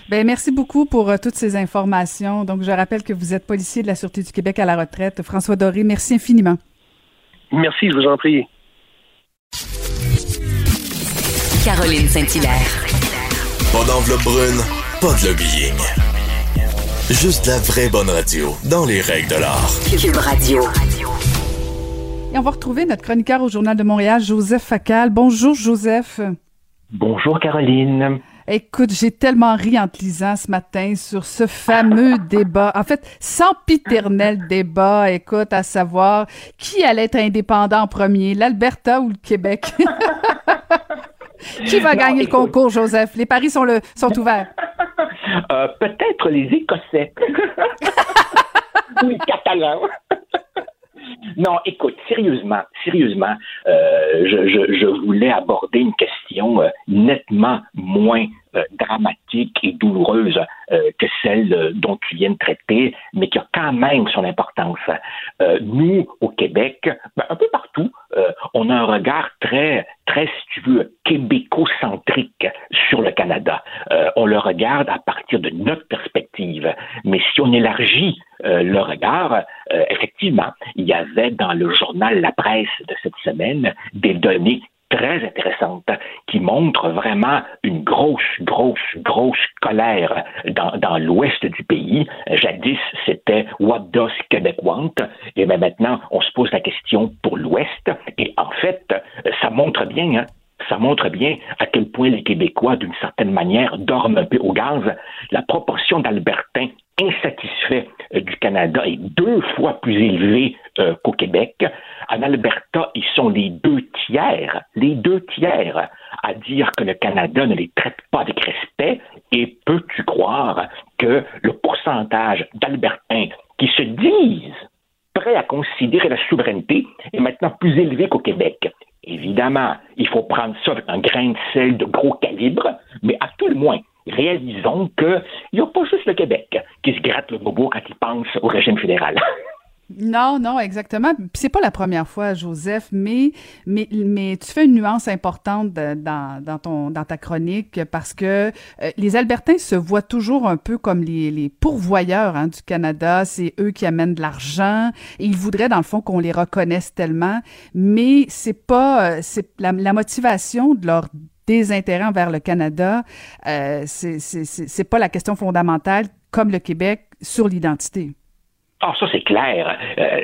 Ben merci beaucoup pour euh, toutes ces informations. Donc je rappelle que vous êtes policier de la sûreté du Québec à la retraite, François Doré. Merci infiniment. Merci, je vous en prie. Caroline Saint-Hilaire. Pas d'enveloppe brune, pas de lobbying. Juste la vraie bonne radio, dans les règles de l'art. Cube Radio. Et on va retrouver notre chroniqueur au Journal de Montréal, Joseph Facal. Bonjour, Joseph. Bonjour, Caroline. Écoute, j'ai tellement ri en te lisant ce matin sur ce fameux débat. En fait, sempiternel débat, écoute, à savoir qui allait être indépendant en premier, l'Alberta ou le Québec? qui va Non, gagner le concours, Joseph? Les paris sont, le, sont ouverts. Euh, Peut-être les Écossais. Ou les Catalans. Non, écoute, sérieusement, sérieusement, euh, je, je, je voulais aborder une question euh, nettement moins euh, dramatique et douloureuse euh, que celle euh, dont tu viens de traiter, mais qui a quand même son importance. Euh, nous, au Québec, ben, un peu partout, on a un regard très, très, si tu veux, québéco-centrique sur le Canada. On le regarde à partir de notre perspective. Mais si on élargit euh, le regard, euh, effectivement, il y avait dans le journal La Presse de cette semaine des données très intéressantes qui montrent vraiment une grosse, grosse, grosse colère dans, dans l'ouest du pays. Jadis, c'était What does Québec want? Et bien maintenant, on se pose la question pour l'ouest. Et en fait, ça montre bien, hein, ça montre bien à quel point les Québécois, d'une certaine manière, dorment un peu au gaz. La proportion d'Albertains insatisfait euh, du Canada est deux fois plus élevé euh, qu'au Québec. En Alberta, ils sont les deux tiers, les deux tiers à dire que le Canada ne les traite pas avec respect. Et peux-tu croire que le pourcentage d'Albertains qui se disent prêts à considérer la souveraineté est maintenant plus élevé qu'au Québec? Évidemment, il faut prendre ça avec un grain de sel de gros calibre, mais à tout le moins, réalisons qu'il n'y a pas juste le Québec qui se gratte le bobo quand il pense au régime fédéral. Non, non, exactement. C'est pas la première fois, Joseph, mais, mais, mais tu fais une nuance importante dans, dans, ton, dans ta chronique parce que euh, les Albertains se voient toujours un peu comme les, les pourvoyeurs hein, du Canada. C'est eux qui amènent de l'argent. Ils voudraient, dans le fond, qu'on les reconnaisse tellement, mais c'est pas, euh, la motivation de leur désintérêt envers le Canada, euh, c'est pas la question fondamentale comme le Québec sur l'identité. Ah, ça c'est clair. Euh,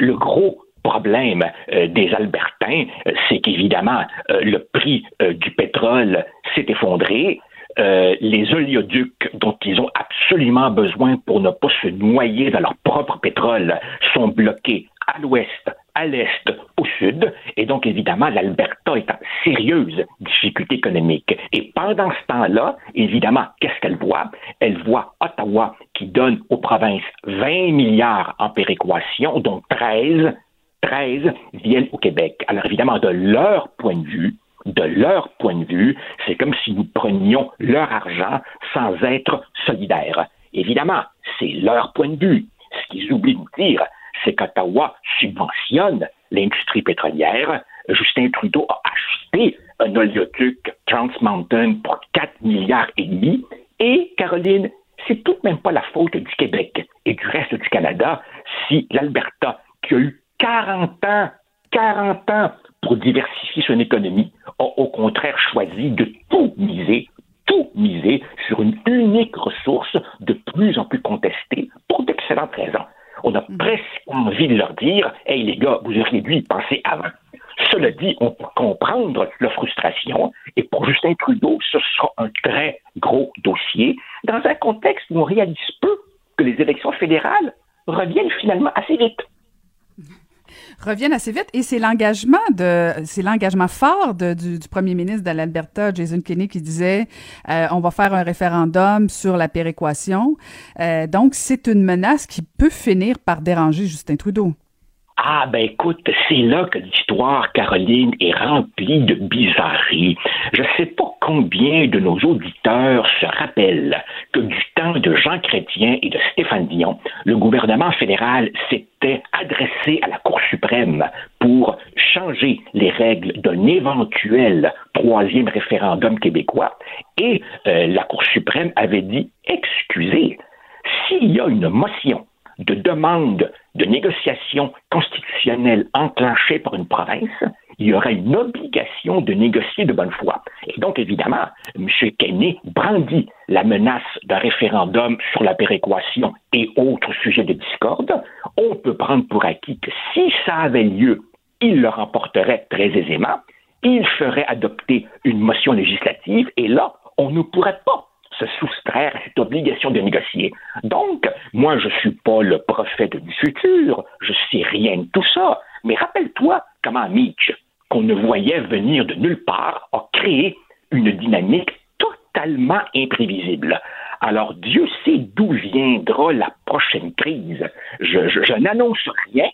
le, gros problème euh, des Albertains, euh, c'est qu'évidemment, le prix du pétrole s'est effondré. les oléoducs dont ils ont absolument besoin pour ne pas se noyer dans leur propre pétrole sont bloqués à l'ouest, à l'est, au sud, et donc évidemment l'Alberta est en sérieuse difficulté économique. Et pendant ce temps-là, évidemment, qu'est-ce qu'elle voit? Elle voit Ottawa qui donne aux provinces 20 milliards en péréquation, dont 13, 13 viennent au Québec. Alors évidemment, de leur point de vue, de leur point de vue, c'est comme si nous prenions leur argent sans être solidaires. Évidemment, c'est leur point de vue. Ce qu'ils oublient de dire, c'est qu'Ottawa subventionne l'industrie pétrolière. Justin Trudeau a acheté un oléoduc Trans Mountain pour 4 milliards et demi. Et, Caroline, c'est tout de même pas la faute du Québec et du reste du Canada si l'Alberta, qui a eu 40 ans, 40 ans pour diversifier son économie, a au contraire choisi de tout miser, tout miser sur une unique ressource de plus en plus contestée pour d'excellentes raisons. On a mhm. presque envie de leur dire Hey les gars, vous auriez dû y penser avant. Cela dit, on peut comprendre leur frustration et pour Justin Trudeau, ce sera un très gros dossier dans un contexte où on réalise peu que les élections fédérales reviennent finalement assez vite reviennent assez vite. Et c'est l'engagement de c'est l'engagement fort de, du, premier ministre de l'Alberta Jason Kenney qui disait euh, on va faire un référendum sur la péréquation. Euh, donc c'est une menace qui peut finir par déranger Justin Trudeau ah, ben écoute, c'est là que l'histoire, Caroline, est remplie de bizarreries. Je ne sais pas combien de nos auditeurs se rappellent que du temps de Jean Chrétien et de Stéphane Dion, le gouvernement fédéral s'était adressé à la Cour suprême pour changer les règles d'un éventuel troisième référendum québécois. Et euh, la Cour suprême avait dit, excusez, s'il y a une motion de demande de négociation constitutionnelle enclenchée par une province, il y aurait une obligation de négocier de bonne foi. Et donc, évidemment, M. Kenney brandit la menace d'un référendum sur la péréquation et autres sujets de discorde. On peut prendre pour acquis que si ça avait lieu, il le remporterait très aisément. Il ferait adopter une motion législative et là, on ne pourrait pas se soustraire à cette obligation de négocier. Donc, moi, je ne suis pas le prophète du futur, je sais rien de tout ça, mais rappelle-toi comment Mitch, qu'on ne voyait venir de nulle part, a créé une dynamique totalement imprévisible. Alors, Dieu sait d'où viendra la prochaine crise. Je, je n'annonce rien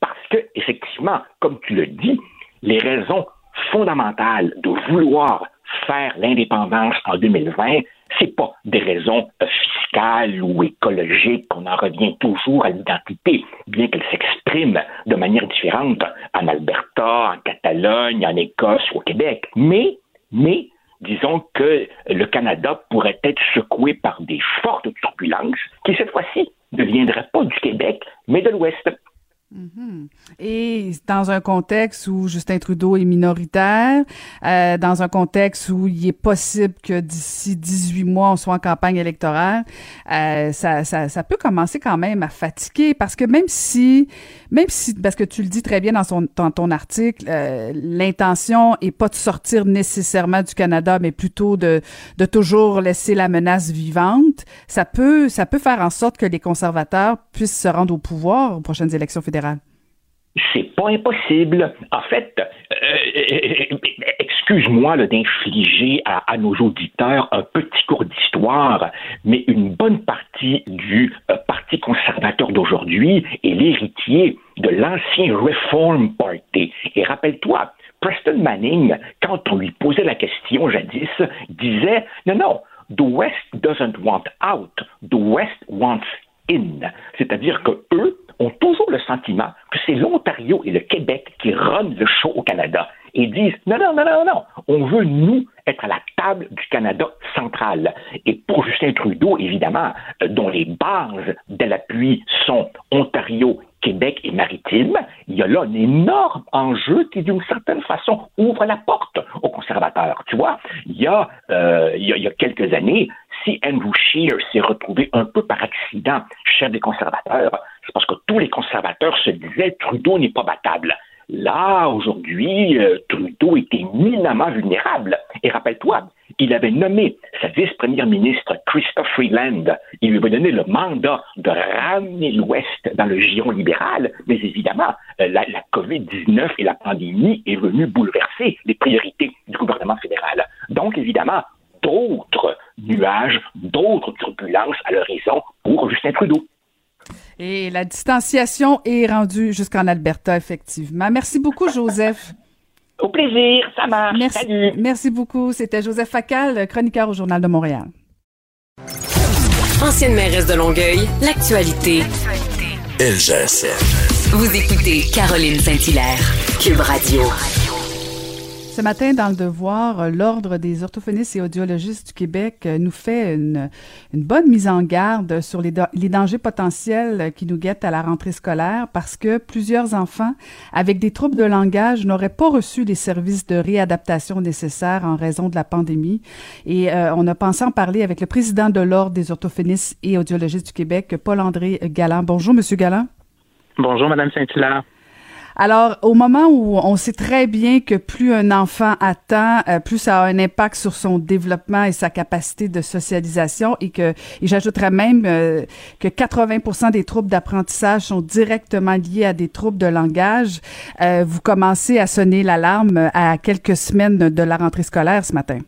parce que, effectivement, comme tu le dis, les raisons fondamentales de vouloir faire l'indépendance en 2020, c'est pas des raisons euh, fiscales ou écologiques qu'on en revient toujours à l'identité, bien qu'elle s'exprime de manière différente en Alberta, en Catalogne, en Écosse ou au Québec. Mais, mais, disons que le Canada pourrait être secoué par des fortes turbulences qui, cette fois-ci, ne viendraient pas du Québec, mais de l'Ouest. Mhm. Et dans un contexte où Justin Trudeau est minoritaire, euh, dans un contexte où il est possible que d'ici 18 mois, on soit en campagne électorale, euh, ça, ça, ça, peut commencer quand même à fatiguer parce que même si, même si, parce que tu le dis très bien dans, ton article, euh, l'intention est pas de sortir nécessairement du Canada, mais plutôt de, de toujours laisser la menace vivante, ça peut, ça peut faire en sorte que les conservateurs puissent se rendre au pouvoir aux prochaines élections fédérales. C'est pas impossible. En fait, euh, excuse-moi d'infliger à, nos auditeurs un petit cours d'histoire, mais une bonne partie du euh, Parti conservateur d'aujourd'hui est l'héritier de l'ancien Reform Party. Et rappelle-toi, Preston Manning, quand on lui posait la question jadis, disait non, non, the West doesn't want out, the West wants in. C'est-à-dire que eux ont toujours le sentiment que c'est l'Ontario et le Québec qui runnent le show au Canada et disent non, non, non, non, non, on veut nous être à la table du Canada central. Et pour Justin Trudeau, évidemment, euh, dont les bases de l'appui sont Ontario, Québec et Maritime, il y a là un énorme enjeu qui, d'une certaine façon, ouvre la porte aux conservateurs. Tu vois, il y a, euh, il, y a, quelques années, si Andrew Scheer s'est retrouvé un peu par accident chef des conservateurs, c'est parce que tous les conservateurs se disaient Trudeau n'est pas battable. Là, aujourd'hui, euh, Trudeau était éminemment vulnérable. Et rappelle-toi, il avait nommé sa vice-première ministre, Christophe Freeland. Il lui avait donné le mandat de ramener l'Ouest dans le giron libéral. Mais évidemment, euh, la, la COVID-19 et la pandémie est venue bouleverser les priorités du gouvernement fédéral. Donc, évidemment, d'autres nuages, d'autres turbulences à l'horizon pour Justin Trudeau. Et la distanciation est rendue jusqu'en Alberta, effectivement. Merci beaucoup, Joseph. Au plaisir, ça marche. Merci, merci beaucoup. C'était Joseph Facal, chroniqueur au Journal de Montréal. Ancienne mairesse de Longueuil, l'actualité. LGSN. Vous écoutez Caroline Saint-Hilaire, Cube Radio. Ce matin, dans le Devoir, euh, l'Ordre des orthophonistes et audiologistes du Québec euh, nous fait une, bonne mise en garde sur les, dangers potentiels qui nous guettent à la rentrée scolaire parce que plusieurs enfants avec des troubles de langage n'auraient pas reçu les services de réadaptation nécessaires en raison de la pandémie. Et euh, on a pensé en parler avec le président de l'Ordre des orthophonistes et audiologistes du Québec, Paul-André Galland. Bonjour, Monsieur Galland. Bonjour, Madame Saint-Hilaire. Alors, au moment où on sait très bien que plus un enfant attend, euh, plus ça a un impact sur son développement et sa capacité de socialisation et que, et j'ajouterais même euh, que 80% des troubles d'apprentissage sont directement liés à des troubles de langage, euh, vous commencez à sonner l'alarme à quelques semaines de la rentrée scolaire ce matin.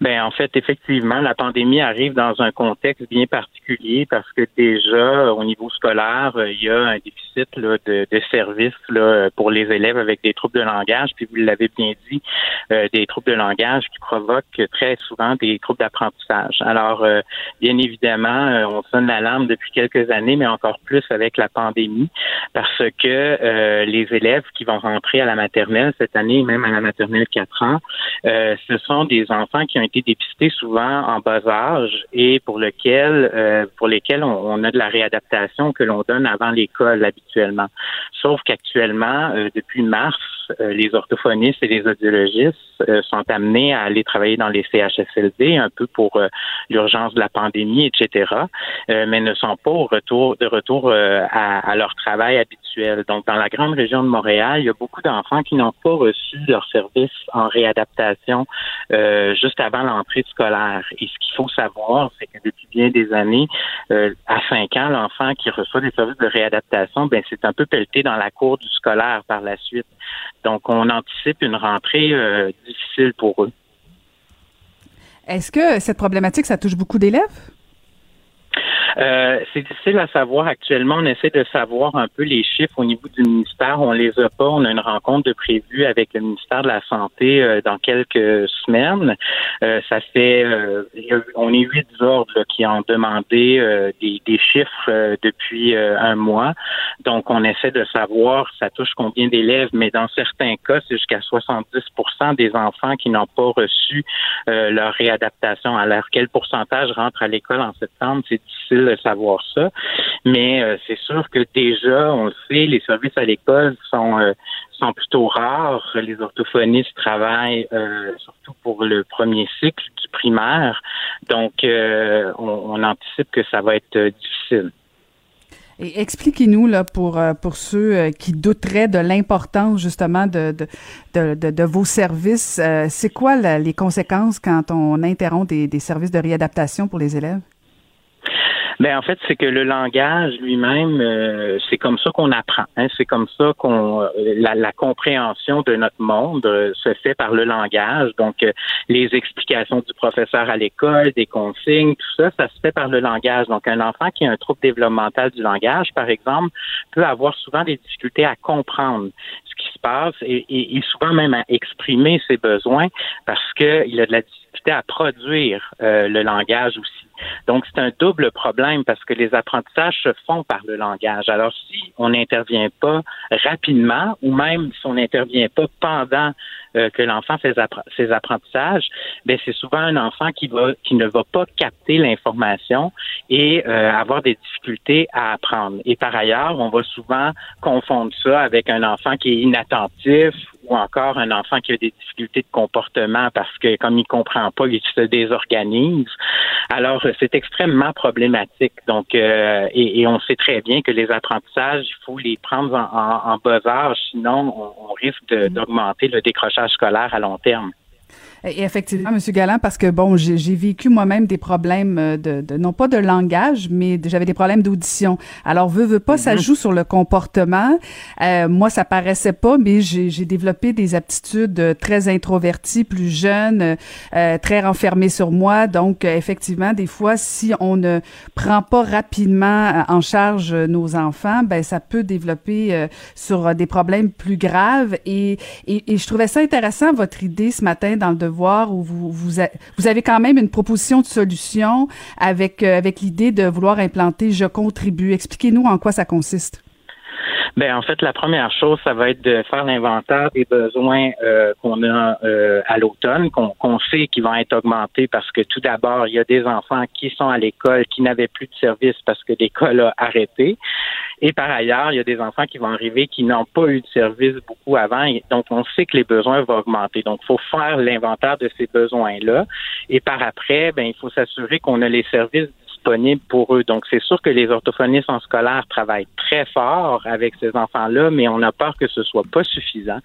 Ben en fait, effectivement, la pandémie arrive dans un contexte bien particulier parce que déjà au niveau scolaire, il y a un déficit là, de, de services là, pour les élèves avec des troubles de langage. Puis vous l'avez bien dit, euh, des troubles de langage qui provoquent très souvent des troubles d'apprentissage. Alors, euh, bien évidemment, euh, on sonne l'alarme depuis quelques années, mais encore plus avec la pandémie, parce que les élèves qui vont rentrer à la maternelle cette année, même à la maternelle 4 ans, ce sont des enfants qui ont été dépistés souvent en bas âge et pour lequel euh, pour lesquels on, a de la réadaptation que l'on donne avant l'école habituellement. Sauf qu'actuellement, euh, depuis mars, euh, les orthophonistes et les audiologistes sont amenés à aller travailler dans les CHSLD un peu pour l'urgence de la pandémie, etc., mais ne sont pas au retour de retour à, à, leur travail habituel. Donc, dans la grande région de Montréal, il y a beaucoup d'enfants qui n'ont pas reçu leur service en réadaptation juste avant l'entrée scolaire. Et ce qu'il faut savoir, c'est que depuis bien des années, euh, à 5 ans, l'enfant qui reçoit des services de réadaptation, ben c'est un peu pelleté dans la cour du scolaire par la suite. Donc, on anticipe une rentrée euh, difficile pour eux. Est-ce que cette problématique, ça touche beaucoup d'élèves? Euh, c'est difficile à savoir actuellement. On essaie de savoir un peu les chiffres au niveau du ministère. On les a pas. On a une rencontre de prévue avec le ministère de la Santé euh, dans quelques semaines. Euh, ça fait, on est huit ordres qui ont demandé des, des, chiffres depuis un mois. Donc, on essaie de savoir ça touche combien d'élèves, mais dans certains cas, c'est jusqu'à 70% des enfants qui n'ont pas reçu euh, leur réadaptation. Alors, quel pourcentage rentre à l'école en septembre? C'est difficile savoir ça. Mais euh, c'est sûr que déjà, on le sait, les services à l'école sont euh, sont plutôt rares. Les orthophonistes travaillent surtout pour le premier cycle du primaire. Donc, on, anticipe que ça va être difficile. Et expliquez-nous là pour euh, pour ceux euh, qui douteraient de l'importance justement de de, vos services. Euh, c'est quoi les conséquences quand on interrompt des services de réadaptation pour les élèves? Ben en fait, c'est que le langage lui-même, euh, c'est comme ça qu'on apprend. Hein? C'est comme ça qu'on euh, la, la, compréhension de notre monde euh, se fait par le langage. Donc, les explications du professeur à l'école, des consignes, tout ça, ça se fait par le langage. Donc, un enfant qui a un trouble développemental du langage, par exemple, peut avoir souvent des difficultés à comprendre ce qui se passe et, et, et souvent même à exprimer ses besoins parce qu'il a de la difficulté à produire le langage aussi. Donc, c'est un double problème parce que les apprentissages se font par le langage. Alors, si on n'intervient pas rapidement ou même si on n'intervient pas pendant euh, que l'enfant fait ses apprentissages, ben c'est souvent un enfant qui va qui ne va pas capter l'information et euh, avoir des difficultés à apprendre. Et par ailleurs, on va souvent confondre ça avec un enfant qui est inattentif ou encore un enfant qui a des difficultés de comportement parce que comme il comprend pas, il se désorganise. Alors c'est extrêmement problématique. Donc et, on sait très bien que les apprentissages, il faut les prendre en, en, bas âge, sinon on, on risque d'augmenter le décrochage scolaire à long terme. Et effectivement, Monsieur Galland, parce que bon, j'ai vécu moi-même des problèmes euh, de, de, non pas de langage, mais j'avais des problèmes d'audition. Alors, veut, veut pas, ça mhm. joue sur le comportement. Euh, moi, ça paraissait pas, mais j'ai développé des aptitudes euh, très introverties, plus jeunes, euh, très renfermées sur moi. Donc, euh, effectivement, des fois, si on ne prend pas rapidement en charge nos enfants, ben ça peut développer sur des problèmes plus graves. Et, et, et je trouvais ça intéressant votre idée ce matin dans le vous avez quand même une proposition de solution avec, euh, avec l'idée de vouloir implanter Je contribue. Expliquez-nous en quoi ça consiste. Ben en fait, la première chose, ça va être de faire l'inventaire des besoins euh, qu'on a euh, à l'automne, qu'on sait qui vont être augmentés parce que tout d'abord, il y a des enfants qui sont à l'école qui n'avaient plus de service parce que l'école a arrêté. Et par ailleurs, il y a des enfants qui vont arriver qui n'ont pas eu de service beaucoup avant. donc, on sait que les besoins vont augmenter. Donc, il faut faire l'inventaire de ces besoins-là. Et par après, ben, il faut s'assurer qu'on a les services pour eux. Donc, c'est sûr que les orthophonistes en scolaire travaillent très fort avec ces enfants-là, mais on a peur que ce soit pas suffisant.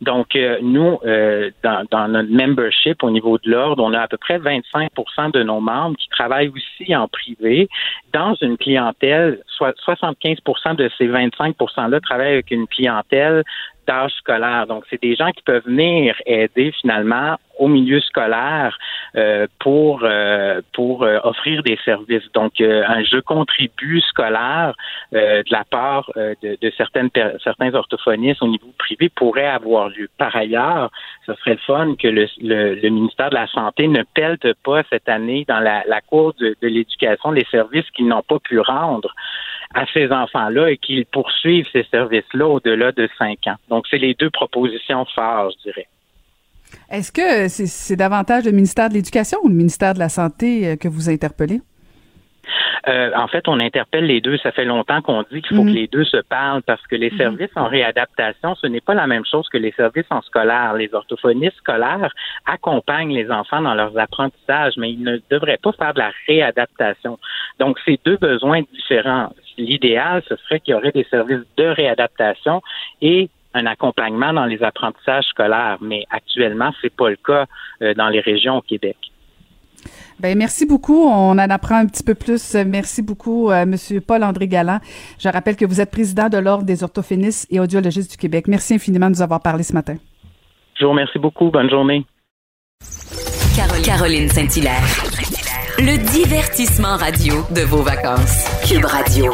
Donc, euh, nous, euh, dans, dans, notre membership au niveau de l'ordre, on a à peu près 25% de nos membres qui travaillent aussi en privé dans une clientèle, soit 75% de ces 25 %-là travaillent avec une clientèle Donc, c'est des gens qui peuvent venir aider finalement au milieu scolaire euh, pour euh, pour euh, offrir des services. Donc, un jeu contribue scolaire de la part de, de, certaines certains orthophonistes au niveau privé pourrait avoir lieu. Par ailleurs, ce serait le fun que le, le, ministère de la Santé ne pelte pas cette année dans la, la cour de, de l'éducation les services qu'ils n'ont pas pu rendre à ces enfants-là et qu'ils poursuivent ces services-là au-delà de cinq ans. Donc, c'est les deux propositions phares, je dirais. Est-ce que c'est davantage le ministère de l'Éducation ou le ministère de la Santé euh, que vous interpellez? Euh, en fait, on interpelle les deux. Ça fait longtemps qu'on dit qu'il faut que mhm. les deux se parlent parce que les mhm. services en réadaptation, ce n'est pas la même chose que les services en scolaire. Les orthophonistes scolaires accompagnent les enfants dans leurs apprentissages, mais ils ne devraient pas faire de la réadaptation. Donc, c'est deux besoins différents. L'idéal, ce serait qu'il y aurait des services de réadaptation et un accompagnement dans les apprentissages scolaires, mais actuellement, c'est pas le cas euh, dans les régions au Québec. Ben merci beaucoup. On en apprend un petit peu plus. Merci beaucoup, euh, Monsieur Paul-André Galland. Je rappelle que vous êtes président de l'Ordre des orthophonistes et audiologistes du Québec. Merci infiniment de nous avoir parlé ce matin. Je vous remercie beaucoup. Bonne journée. Caroline Saint-Hilaire. Le divertissement radio de vos vacances. Cube Radio.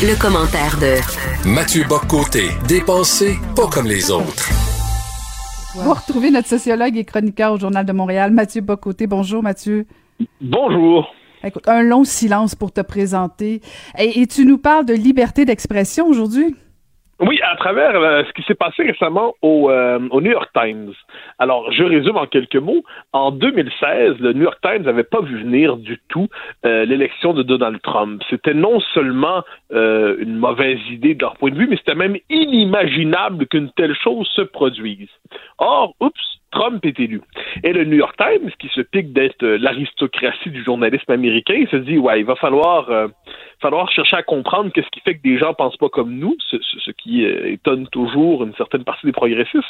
Le, commentaire de Mathieu Boccoté, dépensé pas comme les autres. Vous retrouvez notre sociologue et chroniqueur au Journal de Montréal, Mathieu Bocoté. Bonjour, Mathieu. Bonjour. Écoute, un long silence pour te présenter. Et, et tu nous parles de liberté d'expression aujourd'hui? Oui, à travers euh, ce qui s'est passé récemment au, euh, au, New York Times. Alors, je résume en quelques mots. En 2016, le New York Times n'avait pas vu venir du tout euh, l'élection de Donald Trump. C'était non seulement une mauvaise idée de leur point de vue, mais c'était même inimaginable qu'une telle chose se produise. Or, oups, Trump est élu. Et le New York Times, qui se pique d'être l'aristocratie du journalisme américain, se dit ouais, il va falloir falloir chercher à comprendre qu'est-ce qui fait que des gens pensent pas comme nous, ce, ce, qui euh, étonne toujours une certaine partie des progressistes.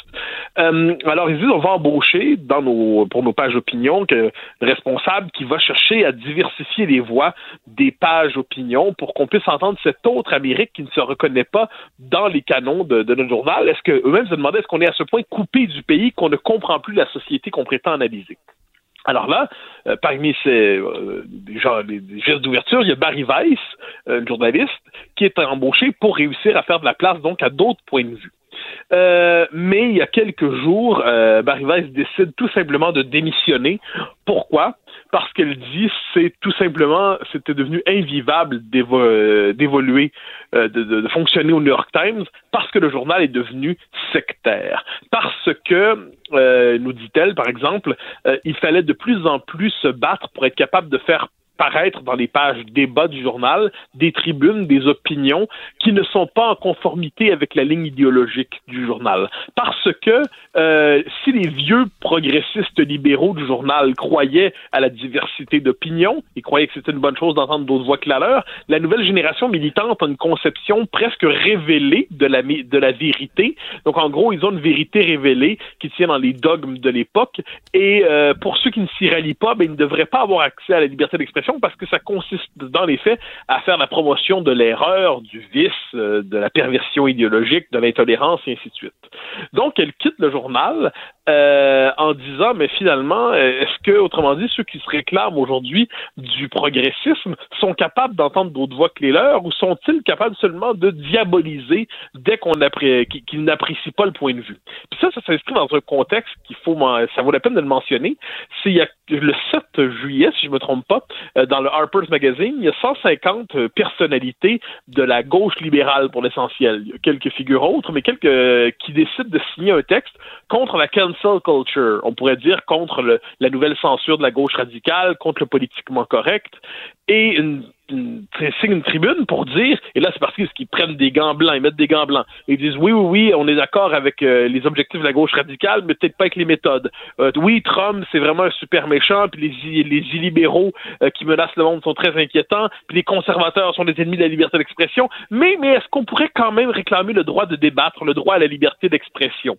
Euh, alors ils disent on va embaucher dans nos pour nos pages opinion que responsable qui va chercher à diversifier les voix des pages opinion pour qu'on puisse entendre cette autre Amérique qui ne se reconnaît pas dans les canons de, de notre journal. Est-ce que eux-mêmes se demandaient est-ce qu'on est à ce point coupé du pays qu'on ne comprend plus la société qu'on prétend analyser? Alors là, euh, parmi ces euh, les, gestes d'ouverture, il y a Barry Weiss, euh, un journaliste, qui est embauché pour réussir à faire de la place donc à d'autres points de vue. mais il y a quelques jours, Barry Weiss décide tout simplement de démissionner. Pourquoi? Parce qu'elle dit c'est tout simplement c'était devenu invivable d'évoluer, euh, de, fonctionner au New York Times parce que le journal est devenu sectaire, parce que euh, nous dit-elle par exemple, euh, il fallait de plus en plus se battre pour être capable de faire paraître dans les pages débat du journal des tribunes, des opinions qui ne sont pas en conformité avec la ligne idéologique du journal. Parce que euh, si les vieux progressistes libéraux du journal croyaient à la diversité d'opinions, ils croyaient que c'était une bonne chose d'entendre d'autres voix que la leur, la nouvelle génération militante a une conception presque révélée de la, de la vérité. Donc en gros, ils ont une vérité révélée qui tient dans les dogmes de l'époque et euh, pour ceux qui ne s'y rallient pas, ben, ils ne devraient pas avoir accès à la liberté d'expression parce que ça consiste dans les faits à faire la promotion de l'erreur, du vice, euh, de la perversion idéologique, de l'intolérance et ainsi de suite. Donc elle quitte le journal euh, en disant mais finalement euh, est-ce que autrement dit ceux qui se réclament aujourd'hui du progressisme sont capables d'entendre d'autres voix que les leurs ou sont-ils capables seulement de diaboliser dès qu'on qu'ils n'apprécient pas le point de vue? Puis ça ça s'inscrit dans un contexte qu'il faut ça vaut la peine de le mentionner, c'est le 7 juillet si je me trompe pas dans le Harper's Magazine, il y a 150 euh, personnalités de la gauche libérale pour l'essentiel. Il y a quelques figures autres, mais quelques euh, qui décident de signer un texte contre la cancel culture. On pourrait dire contre le, la nouvelle censure de la gauche radicale, contre le politiquement correct, et une une, signe une tribune pour dire, et là c'est parce qu'ils prennent des gants blancs, ils mettent des gants blancs, ils disent oui, oui, oui, on est d'accord avec euh, les objectifs de la gauche radicale, mais peut-être pas avec les méthodes. Euh, oui, Trump, c'est vraiment un super méchant, puis les, les illibéraux euh, qui menacent le monde sont très inquiétants, puis les conservateurs sont des ennemis de la liberté d'expression, mais, mais est-ce qu'on pourrait quand même réclamer le droit de débattre, le droit à la liberté d'expression?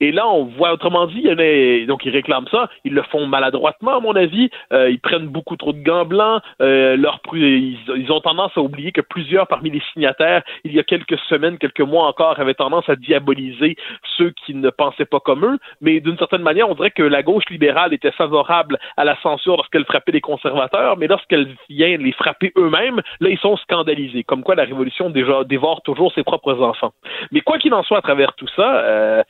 Et là, on voit, autrement dit, il y en a, donc ils réclament ça, ils le font maladroitement, à mon avis, ils prennent beaucoup trop de gants blancs, leur ils, ont tendance à oublier que plusieurs parmi les signataires, il y a quelques semaines, quelques mois encore, avaient tendance à diaboliser ceux qui ne pensaient pas comme eux. Mais d'une certaine manière, on dirait que la gauche libérale était favorable à la censure lorsqu'elle frappait les conservateurs, mais lorsqu'elle vient les frapper eux-mêmes, là, ils sont scandalisés. Comme quoi, la révolution dévore toujours ses propres enfants. Mais quoi qu'il en soit, à travers tout ça, euh,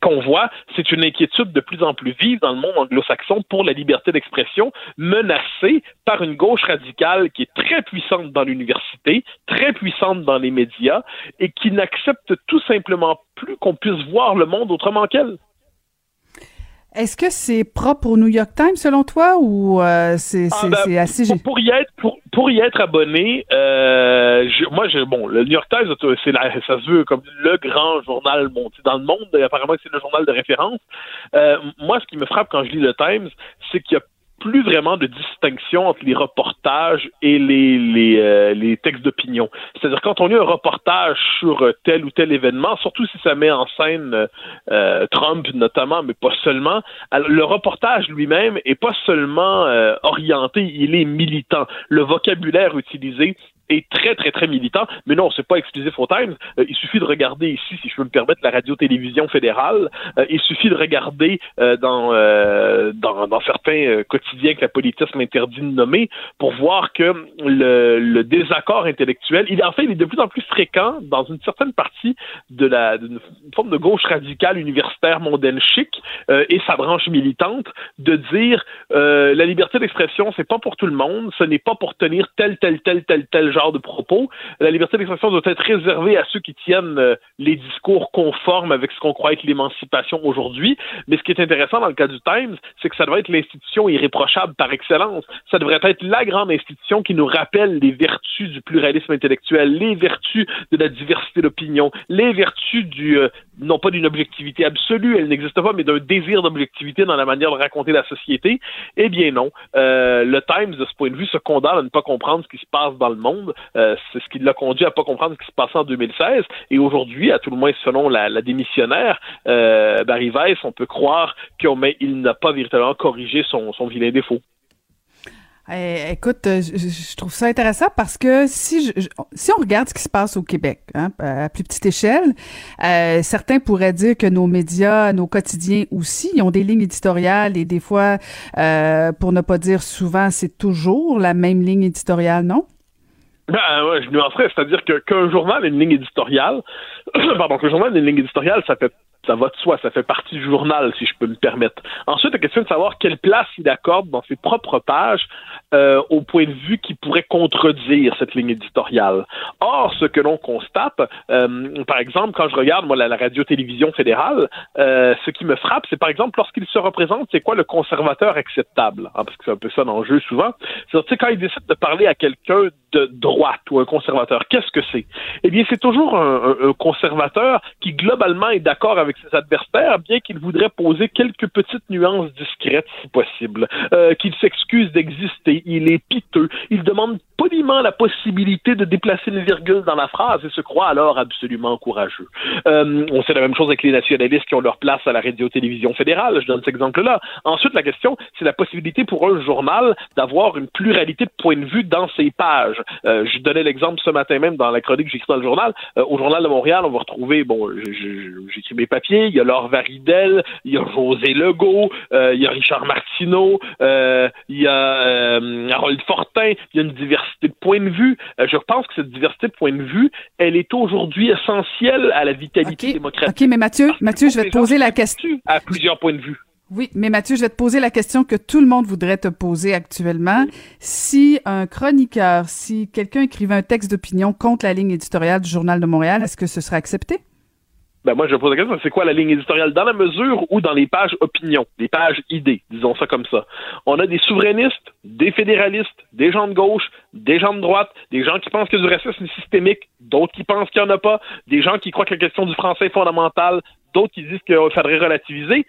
qu'on voit, c'est une inquiétude de plus en plus vive dans le monde anglo-saxon pour la liberté d'expression, menacée par une gauche radicale qui est très puissante dans l'université, très puissante dans les médias, et qui n'accepte tout simplement plus qu'on puisse voir le monde autrement qu'elle. Est-ce que c'est propre au New York Times selon toi ou euh, c'est ah, ben, assez pour, pour, y être pour, pour y être abonné, euh, moi je bon le New York Times c'est ça se veut comme le grand journal dans le monde apparemment c'est le journal de référence. Euh, moi ce qui me frappe quand je lis le Times c'est qu'il y a plus vraiment de distinction entre les reportages et les, euh, textes d'opinion. C'est-à-dire quand on lit un reportage sur euh, tel ou tel événement, surtout si ça met en scène euh, Trump notamment, mais pas seulement, le reportage lui-même est pas seulement orienté, il est militant. Le vocabulaire utilisé est très, très, très militant. Mais non, c'est pas exclusif au Times. Euh, il suffit de regarder ici, si je peux me permettre, la radio-télévision fédérale. Euh, il suffit de regarder euh, dans, dans, dans, certains quotidiens que la politisme interdit de nommer pour voir que le, le désaccord intellectuel, il, en fait, il est de plus en plus fréquent dans une certaine partie de la d'une forme de gauche radicale universitaire mondaine chic et sa branche militante de dire la liberté d'expression, c'est pas pour tout le monde, ce n'est pas pour tenir tel, tel, tel, tel, tel genre de propos. La liberté d'expression doit être réservée à ceux qui tiennent euh, les discours conformes avec ce qu'on croit être l'émancipation aujourd'hui. Mais ce qui est intéressant dans le cas du Times, c'est que ça devrait être l'institution irréprochable par excellence. Ça devrait être la grande institution qui nous rappelle les vertus du pluralisme intellectuel, les vertus de la diversité d'opinion, les vertus du, euh, non pas d'une objectivité absolue, elle n'existe pas, mais d'un désir d'objectivité dans la manière de raconter la société. Eh bien non. Euh, le Times, de ce point de vue, se condamne à ne pas comprendre ce qui se passe dans le monde. Euh, c'est ce qui l'a conduit à pas comprendre ce qui se passait en 2016. Et aujourd'hui, à tout le moins selon la, démissionnaire, euh, Barry Weiss, on peut croire qu'il n'a pas véritablement corrigé son, vilain défaut. Eh, écoute, euh, je, trouve ça intéressant parce que si on regarde ce qui se passe au Québec, hein, à plus petite échelle, certains pourraient dire que nos médias, nos quotidiens aussi, ont des lignes éditoriales et des fois, pour ne pas dire souvent, c'est toujours la même ligne éditoriale, non? Ben ouais, je nuancerais, c'est-à-dire que qu'un journal ait une ligne éditoriale, pardon, qu'un journal ait une ligne éditoriale, ça fait ça va de soi, ça fait partie du journal, si je peux me permettre. Ensuite, la question de savoir quelle place il accorde dans ses propres pages euh, au point de vue qui pourrait contredire cette ligne éditoriale. Or, ce que l'on constate, euh, par exemple, quand je regarde moi la, radio-télévision fédérale, euh, ce qui me frappe, c'est par exemple lorsqu'il se représente, c'est quoi le conservateur acceptable, hein, parce que c'est un peu ça l'enjeu souvent. C'est quand il décide de parler à quelqu'un de droite ou un conservateur, qu'est-ce que c'est? Eh bien, c'est toujours un, un conservateur qui globalement est d'accord avec ses adversaires, bien qu'il voudrait poser quelques petites nuances discrètes si possible, euh, qu'il s'excuse d'exister, il est piteux, il demande poliment la possibilité de déplacer une virgule dans la phrase et se croit alors absolument courageux. Euh, on sait la même chose avec les nationalistes qui ont leur place à la radio-télévision fédérale, je donne cet exemple-là. Ensuite, la question, c'est la possibilité pour un journal d'avoir une pluralité de points de vue dans ses pages. Euh, je donnais l'exemple ce matin même dans la chronique que j'écris dans le journal. Au Journal de Montréal, on va retrouver, bon, j'écris mes il y a Laure Varidel, il y a José Legault, euh, il y a Richard Martineau, euh, il y a euh, Harold Fortin, il y a une diversité de points de vue. je pense que cette diversité de points de vue, elle est aujourd'hui essentielle à la vitalité démocratique. OK, mais Mathieu, Mathieu, je vais te poser la question. À plusieurs points de vue. Oui, mais Mathieu, je vais te poser la question que tout le monde voudrait te poser actuellement. Si un chroniqueur, si quelqu'un écrivait un texte d'opinion contre la ligne éditoriale du Journal de Montréal, est-ce que ce serait accepté? Ben moi, je pose la question, c'est quoi la ligne éditoriale? Dans la mesure où dans les pages opinion, les pages idées, disons ça comme ça, on a des souverainistes, des fédéralistes, des gens de gauche, des gens de droite, des gens qui pensent que du racisme systémique, d'autres qui pensent qu'il n'y en a pas, des gens qui croient que la question du français est fondamentale, d'autres qui disent qu'il faudrait relativiser.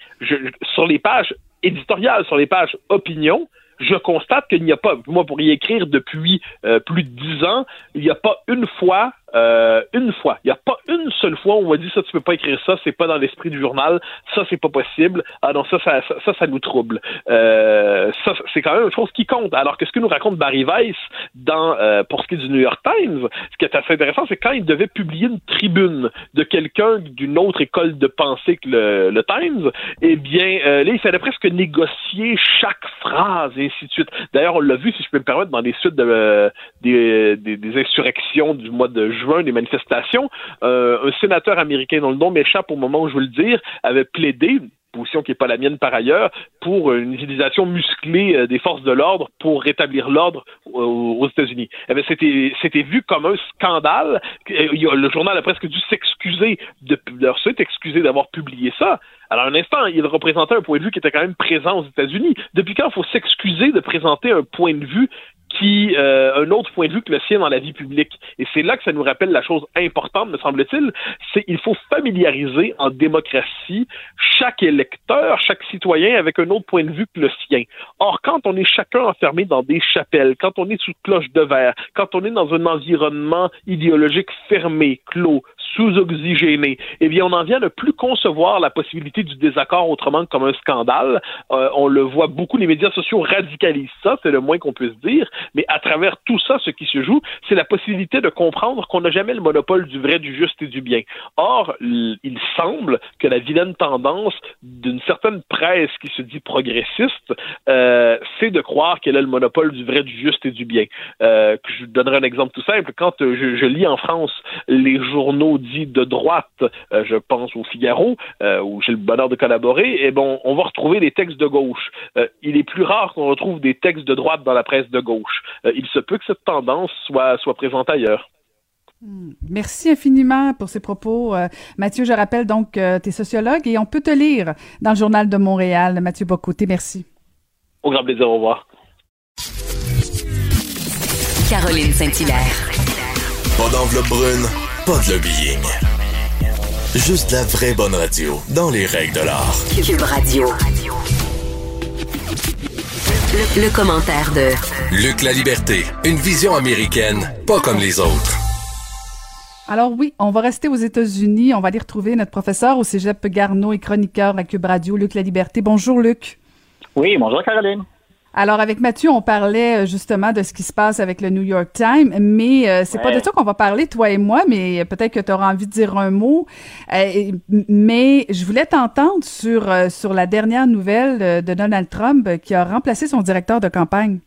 sur les pages éditoriales, sur les pages opinion, je constate qu'il n'y a pas, moi pour y écrire depuis euh, plus de dix ans, il n'y a pas une fois euh, une fois. Il n'y a pas une seule fois où on m'a dit ça, tu peux pas écrire ça, c'est pas dans l'esprit du journal, ça, c'est pas possible. Ah non, ça, ça, ça, ça, nous trouble. Euh, ça, c'est quand même une chose qui compte. Alors que ce que nous raconte Barry Weiss dans, euh, pour ce qui est du New York Times, ce qui est assez intéressant, c'est quand il devait publier une tribune de quelqu'un d'une autre école de pensée que le, le Times, eh bien, euh, là, il fallait presque négocier chaque phrase et ainsi de suite. D'ailleurs, on l'a vu, si je peux me permettre, dans les suites de, euh, des, des, des insurrections du mois de juin des manifestations, euh, un sénateur américain dont le nom m'échappe au moment où je veux le dire avait plaidé position qui n'est pas la mienne par ailleurs, pour une utilisation musclée euh, des forces de l'ordre pour rétablir l'ordre aux États-Unis. Eh c'était, vu comme un scandale. Le journal a presque dû s'excuser de, de s'être excusé d'avoir publié ça. Alors, un instant, il représentait un point de vue qui était quand même présent aux États-Unis. Depuis quand il faut s'excuser de présenter un point de vue qui euh, un autre point de vue que le sien dans la vie publique. Et c'est là que ça nous rappelle la chose importante, me semble-t-il, c'est il faut familiariser en démocratie chaque électeur, chaque citoyen avec un autre point de vue que le sien. Or, quand on est chacun enfermé dans des chapelles, quand on est sous cloche de verre, quand on est dans un environnement idéologique fermé, clos, sous-oxygéné. Eh bien, on en vient ne plus concevoir la possibilité du désaccord autrement que comme un scandale. Euh, on le voit beaucoup, les médias sociaux radicalisent ça, c'est le moins qu'on puisse dire, mais à travers tout ça, ce qui se joue, c'est la possibilité de comprendre qu'on n'a jamais le monopole du vrai, du juste et du bien. Or, il semble que la vilaine tendance d'une certaine presse qui se dit progressiste, euh, c'est de croire qu'elle a le monopole du vrai, du juste et du bien. Euh, je donnerai un exemple tout simple. Quand je, je lis en France les journaux dits de droite, euh, je pense au Figaro, euh, où j'ai le bonheur de collaborer, et eh bon, on va retrouver des textes de gauche. Euh, il est plus rare qu'on retrouve des textes de droite dans la presse de gauche. il se peut que cette tendance soit, soit présente ailleurs. Hmm. Merci infiniment pour ces propos. Mathieu, je rappelle donc que tu es sociologue et on peut te lire dans le Journal de Montréal. Mathieu Bocoté, merci. Au grand plaisir, au revoir. Caroline Saint-Hilaire. Pas d'enveloppe brune, pas de lobbying. Juste la vraie bonne radio, dans les règles de l'art. Cube Radio. Le, commentaire de Luc La Liberté, une vision américaine, pas comme les autres. Alors oui, on va rester aux États-Unis. On va aller retrouver notre professeur au Cégep Garneau et chroniqueur à Cube Radio, Luc La Liberté. Bonjour Luc. Oui, bonjour Caroline. Alors avec Mathieu, on parlait euh, justement de ce qui se passe avec le New York Times, mais euh, c'est pas de ça qu'on va parler toi et moi, mais peut-être que tu auras envie de dire un mot. Euh, mais je voulais t'entendre sur sur la dernière nouvelle de Donald Trump qui a remplacé son directeur de campagne.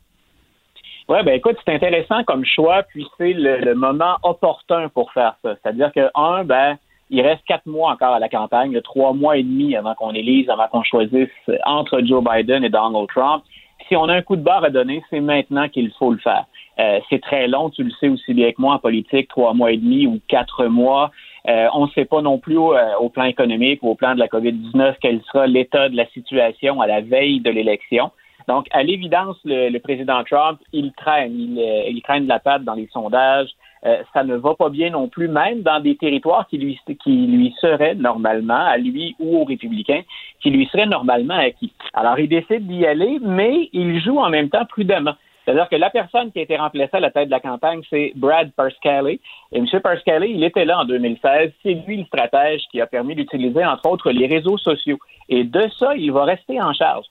Oui, ben écoute, c'est intéressant comme choix, puis c'est le, moment opportun pour faire ça. C'est-à-dire que un, ben il reste quatre mois encore à la campagne, trois mois et demi avant qu'on élise, avant qu'on choisisse entre Joe Biden et Donald Trump si on a un coup de barre à donner, c'est maintenant qu'il faut le faire. Euh, c'est très long, tu le sais aussi bien que moi en politique, trois mois et demi ou quatre mois. Euh, on ne sait pas non plus euh, au plan économique ou au plan de la COVID-19 quel sera l'état de la situation à la veille de l'élection. Donc, à l'évidence, le, président Trump, il traîne, il, il traîne de la patte dans les sondages. Euh, ça ne va pas bien non plus, même dans des territoires qui lui, qui lui seraient normalement, à lui ou aux républicains, qui lui seraient normalement acquis. Alors, il décide d'y aller, mais il joue en même temps prudemment. C'est-à-dire que la personne qui a été remplacée à la tête de la campagne, c'est Brad Parscale. Et M. Parscale, il était là en 2016. C'est lui le stratège qui a permis d'utiliser, entre autres, les réseaux sociaux. Et de ça, il va rester en charge.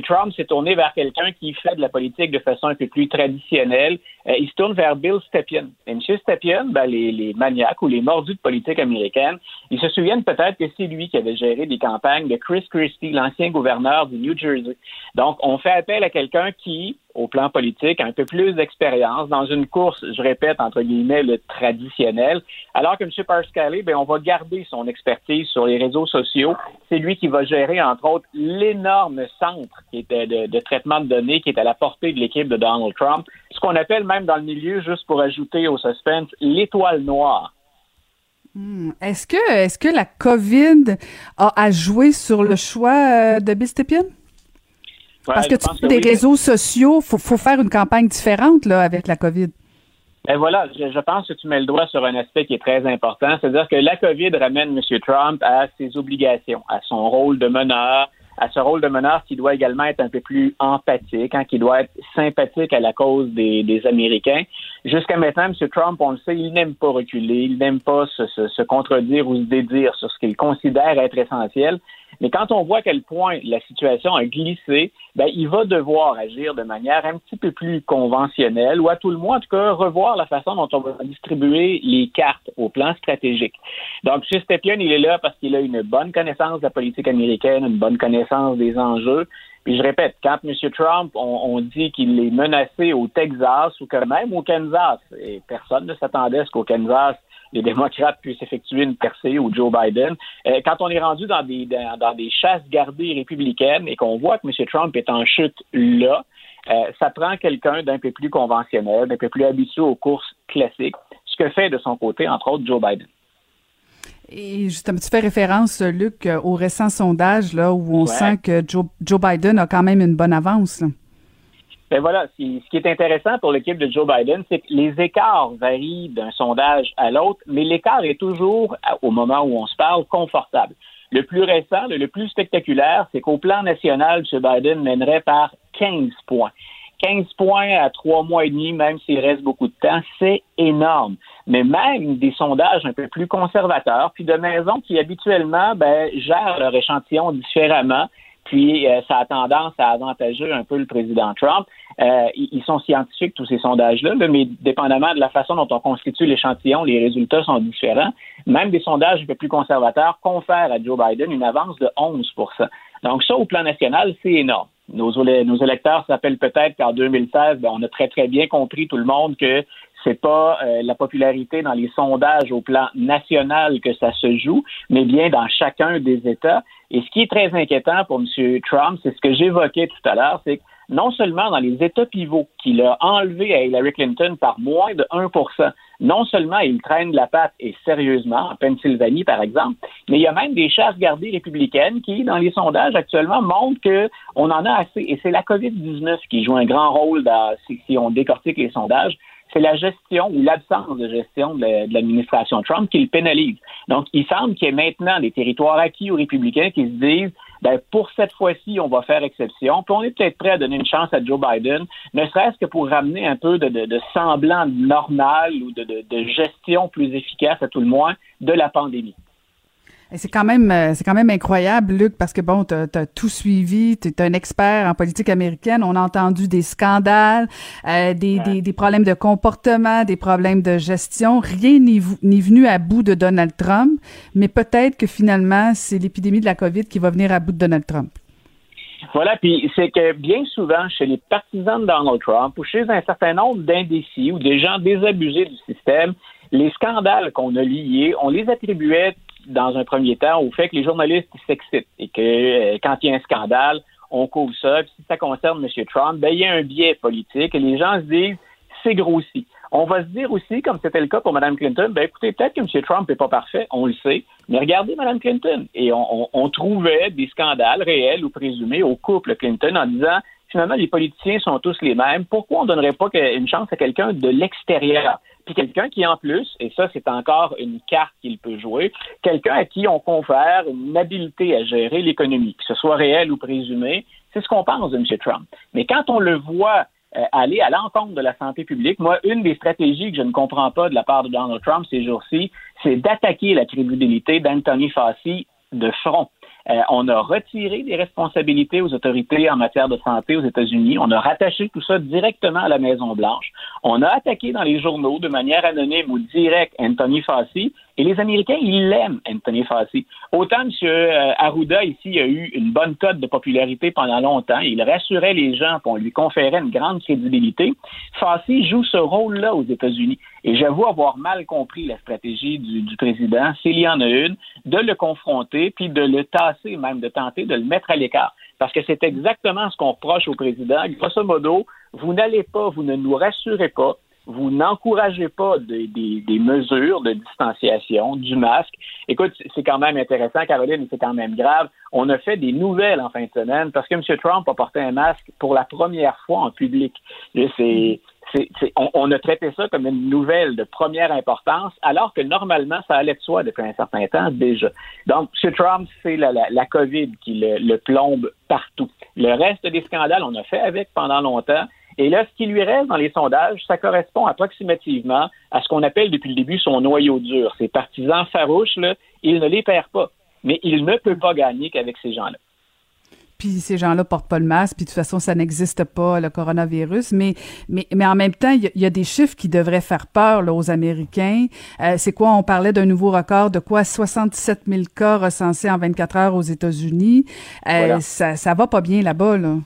Trump s'est tourné vers quelqu'un qui fait de la politique de façon un peu plus traditionnelle. Euh, il se tourne vers Bill Stepien. Et M. Stepien, ben, les, les, maniaques ou les mordus de politique américaine, ils se souviennent peut-être que c'est lui qui avait géré des campagnes de Chris Christie, l'ancien gouverneur du New Jersey. Donc, on fait appel à quelqu'un qui, au plan politique, un peu plus d'expérience dans une course, je répète, entre guillemets, le traditionnel, alors que M. Parscale, ben, on va garder son expertise sur les réseaux sociaux. C'est lui qui va gérer, entre autres, l'énorme centre qui était de, traitement de données qui est à la portée de l'équipe de Donald Trump, ce qu'on appelle même dans le milieu, juste pour ajouter au suspense, l'étoile noire. Hmm. Est-ce que, est-ce que la COVID a, joué sur le choix euh, de Bill Stepien? Parce que tu des réseaux sociaux, faut, faut faire une campagne différente là avec la COVID. Ben voilà, je, pense que tu mets le doigt sur un aspect qui est très important, c'est-à-dire que la COVID ramène M. Trump à ses obligations, à son rôle de meneur, à ce rôle de meneur qui doit également être un peu plus empathique, hein, qui doit être sympathique à la cause des, des Américains. Jusqu'à maintenant, M. Trump, on le sait, il n'aime pas reculer, il n'aime pas se, se, se, contredire ou se dédire sur ce qu'il considère être essentiel. Mais quand on voit à quel point la situation a glissé, ben, il va devoir agir de manière un petit peu plus conventionnelle ou à tout le moins, en tout cas, revoir la façon dont on va distribuer les cartes au plan stratégique. Donc, M. Stepien, il est là parce qu'il a une bonne connaissance de la politique américaine, une bonne connaissance des enjeux. Puis je répète, quand M. Trump, on, dit qu'il est menacé au Texas ou que même au Kansas, et personne ne s'attendait à ce qu'au Kansas, les démocrates puissent effectuer une percée ou Joe Biden. Euh, quand on est rendu dans des, dans, des chasses gardées républicaines et qu'on voit que M. Trump est en chute là, euh, ça prend quelqu'un d'un peu plus conventionnel, d'un peu plus habitué aux courses classiques, ce que fait de son côté, entre autres, Joe Biden. Et justement, tu fais référence, Luc, au récent sondage là, où on sent que Joe, Joe, Biden a quand même une bonne avance. Ben voilà, ce qui est intéressant pour l'équipe de Joe Biden, c'est que les écarts varient d'un sondage à l'autre, mais l'écart est toujours, au moment où on se parle, confortable. Le plus récent, le plus spectaculaire, c'est qu'au plan national, M. Biden mènerait par 15 points. 15 points à trois mois et demi, même s'il reste beaucoup de temps, c'est énorme. Mais même des sondages un peu plus conservateurs, puis de maisons qui habituellement ben, gèrent leur échantillon différemment, puis euh, ça a tendance à avantager un peu le président Trump. Euh, ils sont scientifiques, tous ces sondages-là, mais dépendamment de la façon dont on constitue l'échantillon, les résultats sont différents. Même des sondages un peu plus conservateurs confèrent à Joe Biden une avance de 11% Donc ça, au plan national, c'est énorme. Nos, nos électeurs s'appellent peut-être qu'en 2016, ben, on a très, très bien compris, tout le monde, que c'est pas euh, la popularité dans les sondages au plan national que ça se joue, mais bien dans chacun des États. Et ce qui est très inquiétant pour M. Trump, c'est ce que j'évoquais tout à l'heure, c'est que non seulement dans les États pivots qu'il a enlevé à Hillary Clinton par moins de 1% non seulement il traîne la patte et sérieusement, en Pennsylvanie par exemple, mais il y a même des chars gardées républicaines qui, dans les sondages actuellement, montrent qu'on en a assez. Et c'est la COVID-19 qui joue un grand rôle dans, si on décortique les sondages c'est la gestion ou l'absence de gestion de l'administration Trump qui le pénalise. Donc, il semble qu'il y ait maintenant des territoires acquis aux républicains qui se disent ben, pour cette fois-ci, on va faire exception. Puis on est peut-être prêt à donner une chance à Joe Biden, ne serait-ce que pour ramener un peu de, semblant normal ou de gestion plus efficace, à tout le moins, de la pandémie. C'est quand même euh, c'est quand même incroyable, Luc, parce que bon, tu as, tout suivi, tu es un expert en politique américaine. On a entendu des scandales, euh, des, des, des, problèmes de comportement, des problèmes de gestion. Rien n'est venu à bout de Donald Trump, mais peut-être que finalement, c'est l'épidémie de la COVID qui va venir à bout de Donald Trump. Voilà, puis c'est que bien souvent, chez les partisans de Donald Trump ou chez un certain nombre d'indécis ou des gens désabusés du système, les scandales qu'on a liés, on les attribuait dans un premier temps au fait que les journalistes s'excitent et que euh, quand il y a un scandale, on couvre ça. Puis si ça concerne M. Trump, ben, il y a un biais politique et les gens se disent c'est grossi. On va se dire aussi, comme c'était le cas pour Mme Clinton, ben écoutez, peut-être que M. Trump n'est pas parfait, on le sait, mais regardez Mme Clinton. Et on, on trouvait des scandales réels ou présumés au couple Clinton en disant finalement les politiciens sont tous les mêmes. Pourquoi on ne donnerait pas une chance à quelqu'un de l'extérieur? puis quelqu'un qui, en plus, et ça, c'est encore une carte qu'il peut jouer, quelqu'un à qui on confère une habileté à gérer l'économie, que ce soit réel ou présumé, c'est ce qu'on pense de M. Trump. Mais quand on le voit euh, aller à l'encontre de la santé publique, moi, une des stratégies que je ne comprends pas de la part de Donald Trump ces jours-ci, c'est d'attaquer la crédibilité d'Anthony Fauci de front. Euh, on a retiré des responsabilités aux autorités en matière de santé aux États-Unis. On a rattaché tout ça directement à la Maison-Blanche. On a attaqué dans les journaux de manière anonyme ou directe Anthony Fauci. Et les Américains, ils l'aiment, Anthony Fauci. Autant M. Euh, Arruda, ici, a eu une bonne cote de popularité pendant longtemps. Il rassurait les gens, puis on lui conférait une grande crédibilité. Fauci joue ce rôle-là aux États-Unis. Et j'avoue avoir mal compris la stratégie du, président, s'il y en a une, de le confronter, puis de le tasser, même de tenter de le mettre à l'écart. Parce que c'est exactement ce qu'on reproche au président. Grosso modo, vous n'allez pas, vous ne nous rassurez pas, vous n'encouragez pas des, mesures de distanciation, du masque. Écoute, c'est quand même intéressant, Caroline, c'est quand même grave. On a fait des nouvelles en fin de semaine parce que M. Trump a porté un masque pour la première fois en public. C'est, on, a traité ça comme une nouvelle de première importance, alors que normalement, ça allait de soi depuis un certain temps déjà. Donc, M. Trump, c'est la, la, COVID qui le plombe partout. Le reste des scandales, on a fait avec pendant longtemps. Et là, ce qui lui reste dans les sondages, ça correspond approximativement à ce qu'on appelle depuis le début son noyau dur. Ses partisans farouches, là, il ne les perd pas. Mais il ne peut pas gagner qu'avec ces gens-là. Puis ces gens-là portent pas le masque, puis de toute façon, ça n'existe pas, le coronavirus. Mais, mais, mais en même temps, il y, a des chiffres qui devraient faire peur là, aux Américains. Euh, c'est quoi? On parlait d'un nouveau record de quoi? 77 000 cas recensés en 24 heures aux États-Unis. Euh, ça, ça va pas bien là-bas, là.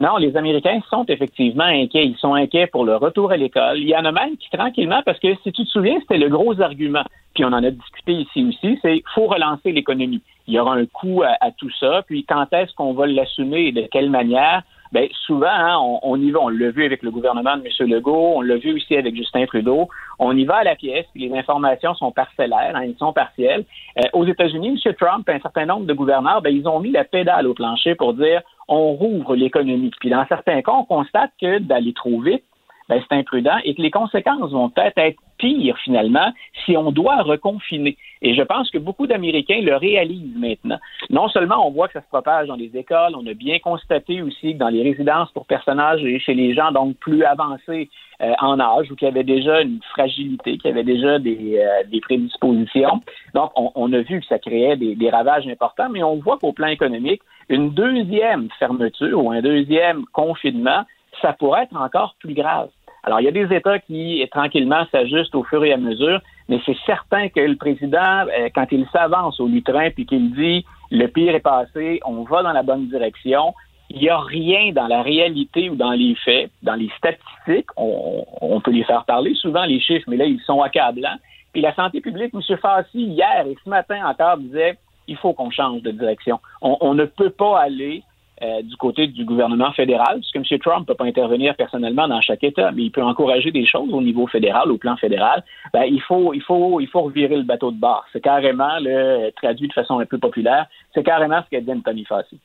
Non, les Américains sont effectivement inquiets. Ils sont inquiets pour le retour à l'école. Il y en a même qui, tranquillement, parce que si tu te souviens, c'était le gros argument, puis on en a discuté ici aussi, c'est faut relancer l'économie. Il y aura un coût à, tout ça, puis quand est-ce qu'on va l'assumer et de quelle manière? Bien, souvent, hein, on, y va. On l'a vu avec le gouvernement de M. Legault, on l'a vu aussi avec Justin Trudeau. On y va à la pièce, puis les informations sont parcellaires, hein, elles sont partielles. Euh, aux États-Unis, M. Trump et un certain nombre de gouverneurs, ben, ils ont mis la pédale au plancher pour dire on rouvre l'économie. Puis dans certains cas, on constate que d'aller trop vite, ben, c'est imprudent et que les conséquences vont peut-être être pires finalement si on doit reconfiner. Et je pense que beaucoup d'Américains le réalisent maintenant. Non seulement on voit que ça se propage dans les écoles, on a bien constaté aussi que dans les résidences pour personnages et chez les gens donc plus avancés euh, en âge ou qui avaient déjà une fragilité, qui avaient déjà des, euh, des prédispositions. Donc, on, on, a vu que ça créait des, des ravages importants, mais on voit qu'au plan économique, une deuxième fermeture ou un deuxième confinement ça pourrait être encore plus grave. Alors, il y a des États qui, tranquillement, s'ajustent au fur et à mesure, mais c'est certain que le président, euh, quand il s'avance au lutrin puis qu'il dit le pire est passé, on va dans la bonne direction, il n'y a rien dans la réalité ou dans les faits, dans les statistiques, on, peut les faire parler souvent, les chiffres, mais là, ils sont accablants. Puis la santé publique, M. Fassi, hier et ce matin encore, disait il faut qu'on change de direction. On, on ne peut pas aller euh, du côté du gouvernement fédéral, puisque M. Trump ne peut pas intervenir personnellement dans chaque État, mais il peut encourager des choses au niveau fédéral, au plan fédéral. Ben, il faut, il faut, il faut revirer le bateau de bord. C'est carrément, le, traduit de façon un peu populaire, c'est carrément ce qu'a dit Anthony Fassi.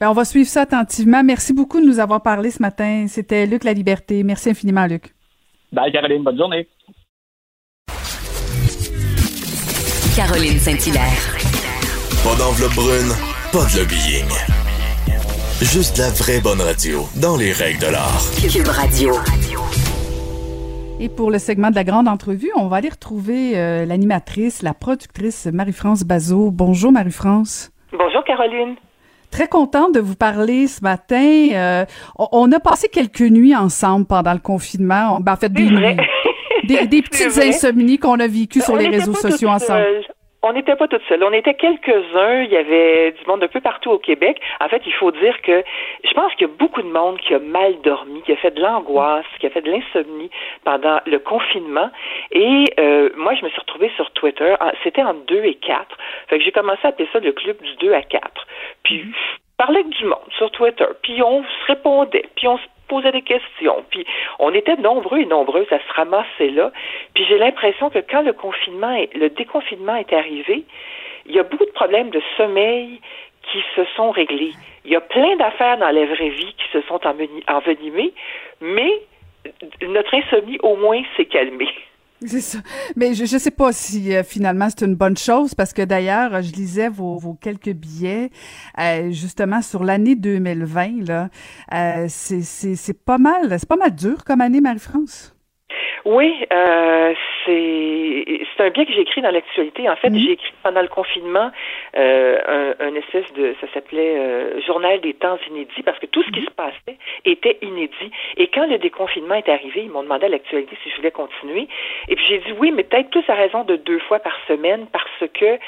Ben, on va suivre ça attentivement. Merci beaucoup de nous avoir parlé ce matin. C'était Luc La Liberté. Merci infiniment, Luc. Bye, Caroline. Bonne journée. Caroline Saint-Hilaire. Pas d'enveloppe brune, pas de lobbying. Juste la vraie bonne radio, dans les règles de l'art. Cube Radio. Et pour le segment de la grande entrevue, on va aller retrouver euh, l'animatrice, la productrice Marie-France Bazot. Bonjour Marie-France. Bonjour Caroline. Très contente de vous parler ce matin. Euh, on a passé quelques nuits ensemble pendant le confinement. Ben, en fait, des, des, des petites insomnies qu'on a vécues sur les réseaux sociaux ensemble. On n'était pas toutes seules. On était quelques-uns. Il y avait du monde un peu partout au Québec. En fait, il faut dire que je pense qu'il y a beaucoup de monde qui a mal dormi, qui a fait de l'angoisse, qui a fait de l'insomnie pendant le confinement. Et euh, moi, je me suis retrouvée sur Twitter. C'était en 2 et 4. Fait que j'ai commencé à appeler ça le club du 2 à 4. Puis, je parlais avec du monde sur Twitter. Puis, on se répondait. Puis, on se posait des questions. Puis on était nombreux et nombreuses à se ramasser là. Puis j'ai l'impression que quand le confinement, est, le déconfinement est arrivé, il y a beaucoup de problèmes de sommeil qui se sont réglés. Il y a plein d'affaires dans la vraie vie qui se sont envenimées, mais notre insomnie au moins s'est calmée. C'est ça. Mais je ne sais pas si euh, finalement c'est une bonne chose parce que d'ailleurs, je lisais vos, quelques billets euh, justement sur l'année 2020. Là, euh, c'est pas mal, c'est pas mal dur comme année, Marie-France. Oui, euh, c'est c'est un bien que j'ai écrit dans l'actualité. En fait, mhm. j'ai écrit pendant le confinement euh, un, un, espèce de ça s'appelait euh, journal des temps inédits parce que tout ce qui mhm. se passait était inédit. Et quand le déconfinement est arrivé, ils m'ont demandé à l'actualité si je voulais continuer. Et puis j'ai dit oui, mais peut-être plus à raison de deux fois par semaine parce que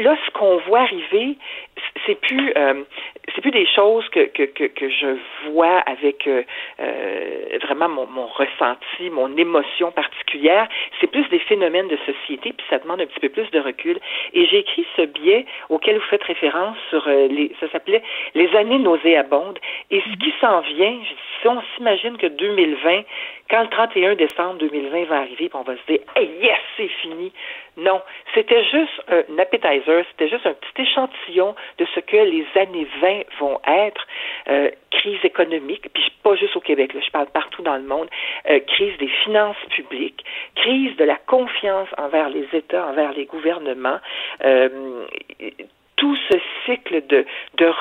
là, ce qu'on voit arriver, c'est plus euh, c'est plus des choses que, que, que, que je vois avec euh, euh, vraiment mon, mon, ressenti, mon émotion C'est plus des phénomènes de société, puis ça demande un petit peu plus de recul. Et j'ai écrit ce biais auquel vous faites référence sur les ça s'appelait Les années nauséabondes. Et ce qui s'en vient, si on s'imagine que 2020, quand le 31 décembre 2020 va arriver, puis on va se dire hey, yes, c'est fini. Non, c'était juste un appetizer, c'était juste un petit échantillon de ce que les années 20 vont être. Euh, crise économique, puis pas juste au Québec, je parle partout dans le monde, euh, crise des finances publiques, crise de la confiance envers les États, envers les gouvernements. Euh, tout ce cycle de,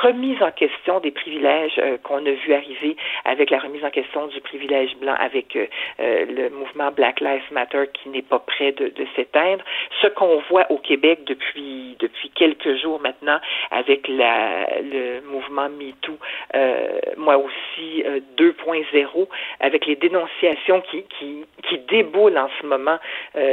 remise en question des privilèges euh, qu'on a vu arriver avec la remise en question du privilège blanc, avec euh, euh, le mouvement Black Lives Matter qui n'est pas prêt de, s'éteindre, ce qu'on voit au Québec depuis quelques jours maintenant avec le mouvement MeToo, moi aussi 2.0, avec les dénonciations qui, qui, déboulent en ce moment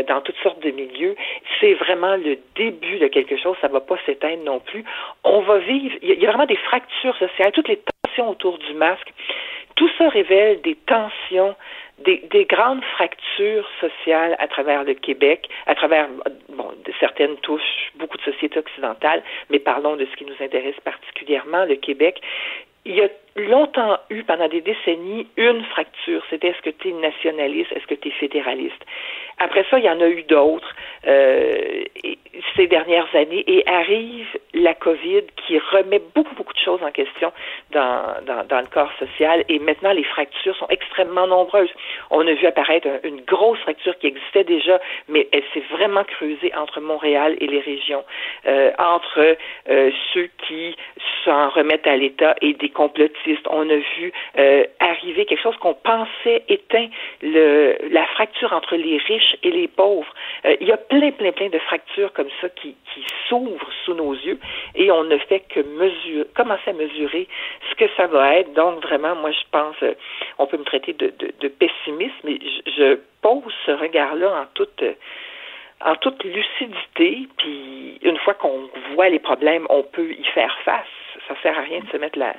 dans toutes sortes de milieux, c'est vraiment le début de quelque chose, ça va pas s'éteindre non plus. On va vivre, il y a vraiment des fractures sociales, toutes les tensions autour du masque. Tout ça révèle des tensions, des, des grandes fractures sociales à travers le Québec, à travers, bon, certaines touchent beaucoup de sociétés occidentales, mais parlons de ce qui nous intéresse particulièrement, le Québec il y a longtemps eu, pendant des décennies, une fracture. C'était est-ce que tu es nationaliste, est-ce que tu es fédéraliste? Après ça, il y en a eu d'autres. Euh, ces dernières années et arrive la COVID qui remet beaucoup, beaucoup de choses en question dans, dans, le corps social et maintenant les fractures sont extrêmement nombreuses. On a vu apparaître une grosse fracture qui existait déjà, mais elle s'est vraiment creusée entre Montréal et les régions, euh, entre euh, ceux qui s'en remettent à l'État et des complotistes. On a vu euh, arriver quelque chose qu'on pensait éteint, le, la fracture entre les riches et les pauvres. Euh, il y a plein, plein, plein de fractures comme ça qui, qui s'ouvrent sous nos yeux et on ne fait que mesurer, commencer à mesurer ce que ça va être. Donc, vraiment, moi, je pense, euh, on peut me traiter de, de, de pessimiste, mais je, je pose ce regard-là en toute en toute lucidité, puis une fois qu'on voit les problèmes, on peut y faire face. Ça sert à rien de se mettre la,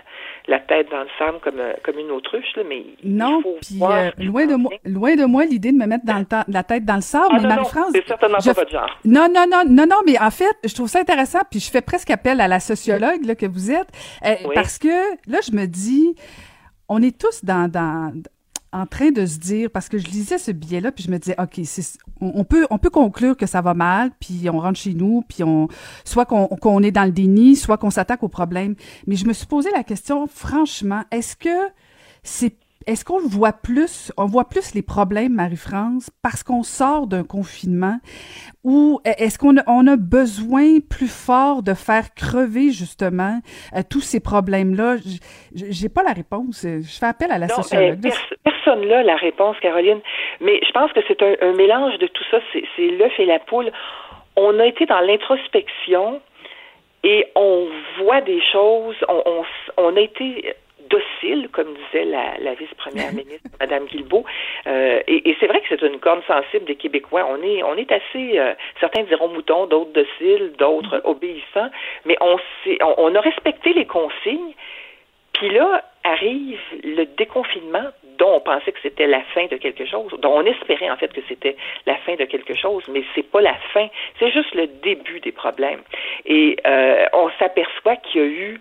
la tête dans le sable comme, comme une autruche, là, mais non, puis euh, loin de moi, loin de moi l'idée de me mettre dans le la tête dans le sable, ah, mais Marie-France, c'est certainement pas votre genre. Non, non, non, non, non, mais en fait, je trouve ça intéressant, puis je fais presque appel à la sociologue là, que vous êtes, euh, Oui. parce que là, je me dis, on est tous dans, dans en train de se dire, parce que je lisais ce billet-là, puis je me disais, OK, on, peut, on peut conclure que ça va mal, puis on rentre chez nous, puis on, soit qu'on qu'on est dans le déni, soit qu'on s'attaque au problème. Mais je me suis posé la question, franchement, est-ce que c'est est-ce qu'on le voit plus, on voit plus les problèmes, Marie-France, parce qu'on sort d'un confinement, ou est-ce qu'on a, on a besoin plus fort de faire crever justement euh, tous ces problèmes-là? J'ai pas la réponse. Je fais appel à la Non, sociologue. euh, pers- personne là la réponse, Caroline. Mais je pense que c'est un, un mélange de tout ça. C'est l'œuf et la poule. On a été dans l'introspection et on voit des choses. On, on, on a été docile, comme disait la, la vice-première ministre, Madame Guilbeault. Euh, et et c'est vrai que c'est une corne sensible des Québécois. On est, on est assez, euh, certains diront moutons, d'autres dociles, d'autres obéissants, mais on, on, on a respecté les consignes. Puis là arrive le déconfinement dont on pensait que c'était la fin de quelque chose, dont on espérait en fait que c'était la fin de quelque chose, mais c'est pas la fin, c'est juste le début des problèmes. Et euh, on s'aperçoit qu'il y a eu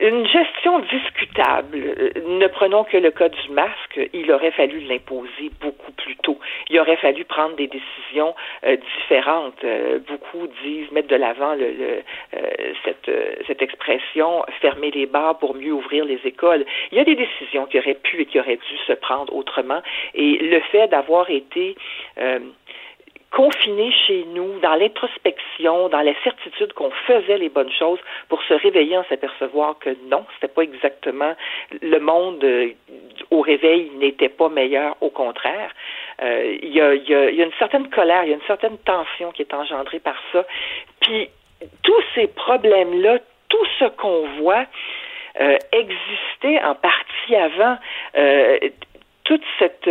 une gestion discutable. Ne prenons que le cas du masque. Il aurait fallu l'imposer beaucoup plus tôt. Il aurait fallu prendre des décisions euh, différentes. Euh, beaucoup disent mettre de l'avant le, le, euh, cette, euh, cette expression fermer les bars pour mieux ouvrir les écoles. Il y a des décisions qui auraient pu et qui auraient dû se prendre autrement. Et le fait d'avoir été confinés chez nous, dans l'introspection, dans la certitude qu'on faisait les bonnes choses pour se réveiller en s'apercevoir que non, c'était pas exactement le monde euh, au réveil n'était pas meilleur, au contraire. Euh, Il y, a, y, a, y a une certaine colère, il y a une certaine tension qui est engendrée par ça. Puis tous ces problèmes-là, tout ce qu'on voit euh, existait en partie avant. Euh, toute cette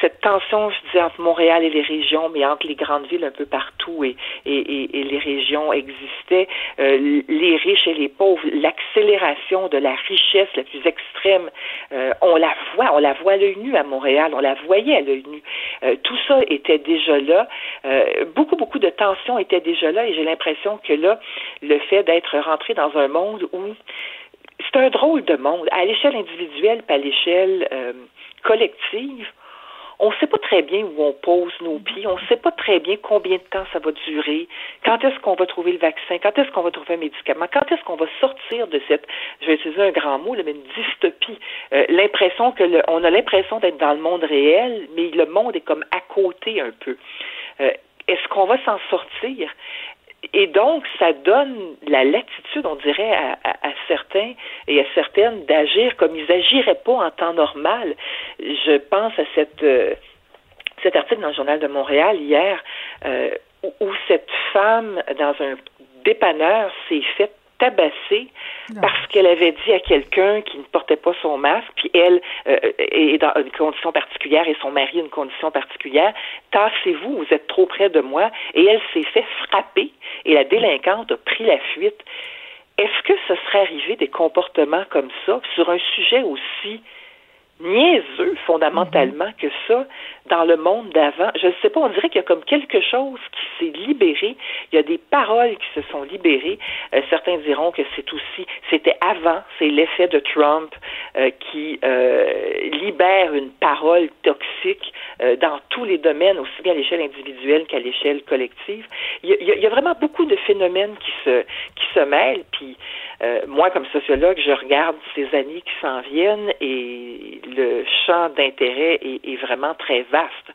cette tension, je disais, entre Montréal et les régions, mais entre les grandes villes un peu partout et, et, et, les régions existait, euh, les riches et les pauvres, l'accélération de la richesse la plus extrême, euh, on la voit, on la voit à l'œil nu à Montréal, on la voyait à l'œil nu. Euh, tout ça était déjà là. Euh, beaucoup, beaucoup de tensions étaient déjà là et j'ai l'impression que là, le fait d'être rentré dans un monde où c'est un drôle de monde, à l'échelle individuelle, pas à l'échelle euh, collective, on ne sait pas très bien où on pose nos pieds, on ne sait pas très bien combien de temps ça va durer, quand est-ce qu'on va trouver le vaccin, quand est-ce qu'on va trouver un médicament, quand est-ce qu'on va sortir de cette, je vais utiliser un grand mot, là, mais une dystopie, euh, l'impression que le, on a l'impression d'être dans le monde réel, mais le monde est comme à côté un peu. Euh, est-ce qu'on va s'en sortir? Et donc, ça donne la latitude, on dirait, à, à, certains et à certaines d'agir comme ils agiraient pas en temps normal. Je pense à cette, euh, cet article dans le Journal de Montréal hier euh, où, où cette femme, dans un dépanneur, s'est faite tabasser parce qu'elle avait dit à quelqu'un qui ne portait pas son masque, puis elle euh, est dans une condition particulière et son mari une condition particulière, tassez-vous, vous êtes trop près de moi, et elle s'est fait frapper et la délinquante a pris la fuite. Est-ce que ce serait arrivé des comportements comme ça sur un sujet aussi niaiseux fondamentalement que ça dans le monde d'avant. Je ne sais pas, on dirait qu'il y a comme quelque chose qui s'est libéré. Il y a des paroles qui se sont libérées. Euh, certains diront que c'est aussi, c'était avant, c'est l'effet de Trump euh, qui euh, libère une parole toxique dans tous les domaines, aussi bien à l'échelle individuelle qu'à l'échelle collective. Il y, a, il y, a, vraiment beaucoup de phénomènes qui se qui se mêlent. Puis moi, comme sociologue, je regarde ces années qui s'en viennent et le champ d'intérêt est, vraiment très vaste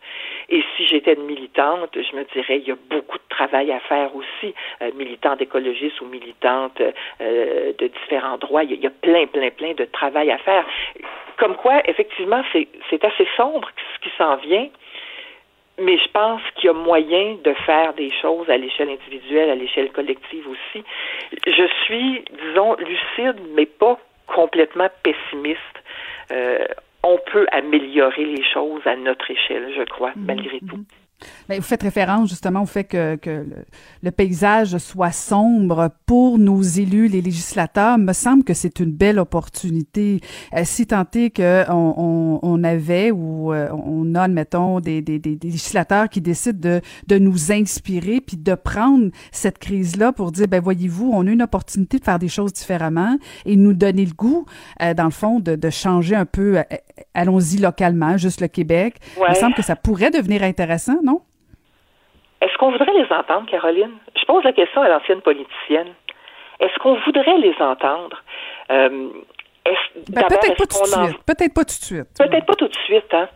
et si j'étais une militante, je me dirais, il y a beaucoup de travail à faire aussi, euh, militante écologiste ou militante euh, de différents droits. Il y, a, plein, plein, plein de travail à faire. Comme quoi, effectivement, c'est assez sombre ce qui s'en vient. Mais je pense qu'il y a moyen de faire des choses à l'échelle individuelle, à l'échelle collective aussi. Je suis, disons, lucide, mais pas complètement pessimiste. Euh, on peut améliorer les choses à notre échelle, je crois, mhm, malgré tout. Vous faites référence justement au fait que, que le, paysage soit sombre pour nos élus, les législateurs. Me semble que c'est une belle opportunité. Euh, si tant est qu'on on, on, avait ou euh, on a, admettons, des, des, des, législateurs qui décident de, de nous inspirer puis de prendre cette crise-là pour dire, ben voyez-vous, on a une opportunité de faire des choses différemment et nous donner le goût, euh, dans le fond, de, de changer un peu. Allons-y localement, juste le Québec. Il me semble que ça pourrait devenir intéressant, non? Est-ce qu'on voudrait les entendre, Caroline? Je pose la question à l'ancienne politicienne. Est-ce qu'on voudrait les entendre? Euh, ben, peut-être pas, tout de suite. Peut-être pas tout de suite. Peut-être pas tout de suite. Hein?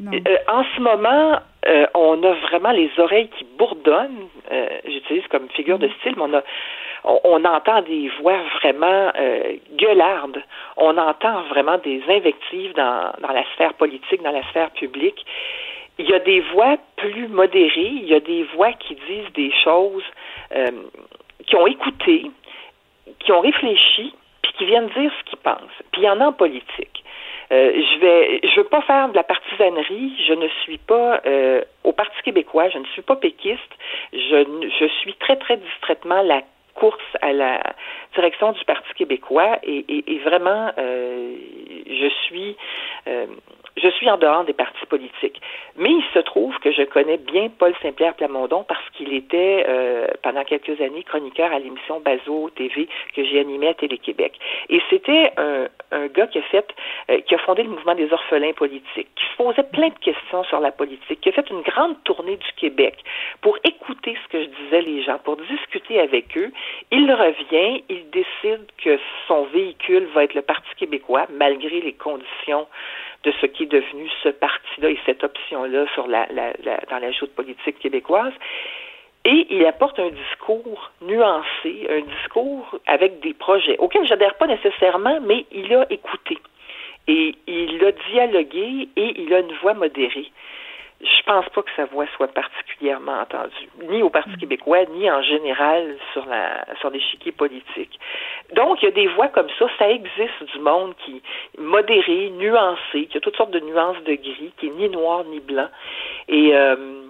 Euh, en ce moment, euh, on a vraiment les oreilles qui bourdonnent. J'utilise comme figure de style, mais on a on, entend des voix vraiment gueulardes. On entend vraiment des invectives dans, dans la sphère politique, dans la sphère publique il y a des voix plus modérées, il y a des voix qui disent des choses, euh, qui ont écouté, qui ont réfléchi, puis qui viennent dire ce qu'ils pensent. Puis il y en a en politique. Euh, je vais, je veux pas faire de la partisanerie. Je ne suis pas euh, au Parti québécois. Je ne suis pas péquiste. Je, je suis très très distraitement la course à la direction du Parti québécois et, vraiment, euh, je suis je suis en dehors des partis politiques. Mais il se trouve que je connais bien Paul Saint-Pierre Plamondon parce qu'il était euh, pendant quelques années chroniqueur à l'émission Bazo TV que j'ai animée à Télé-Québec. Et c'était un, gars qui a fait, euh, qui a fondé le mouvement des orphelins politiques, qui se posait plein de questions sur la politique, qui a fait une grande tournée du Québec pour écouter ce que je disais les gens, pour discuter avec eux. Il revient, il décide que son véhicule va être le Parti québécois malgré les conditions de ce qui est devenu ce parti-là et cette option-là dans la joute politique québécoise. Et il apporte un discours nuancé, un discours avec des projets auxquels je n'adhère pas nécessairement, mais il a écouté. Et il a dialogué et il a une voix modérée je pense pas que sa voix soit particulièrement entendue, ni au Parti québécois, ni en général sur la sur l'échiquier politique. Donc, il y a des voix comme ça, ça existe du monde qui modéré, nuancé, qui a toutes sortes de nuances de gris, qui est ni noir ni blanc. Et euh,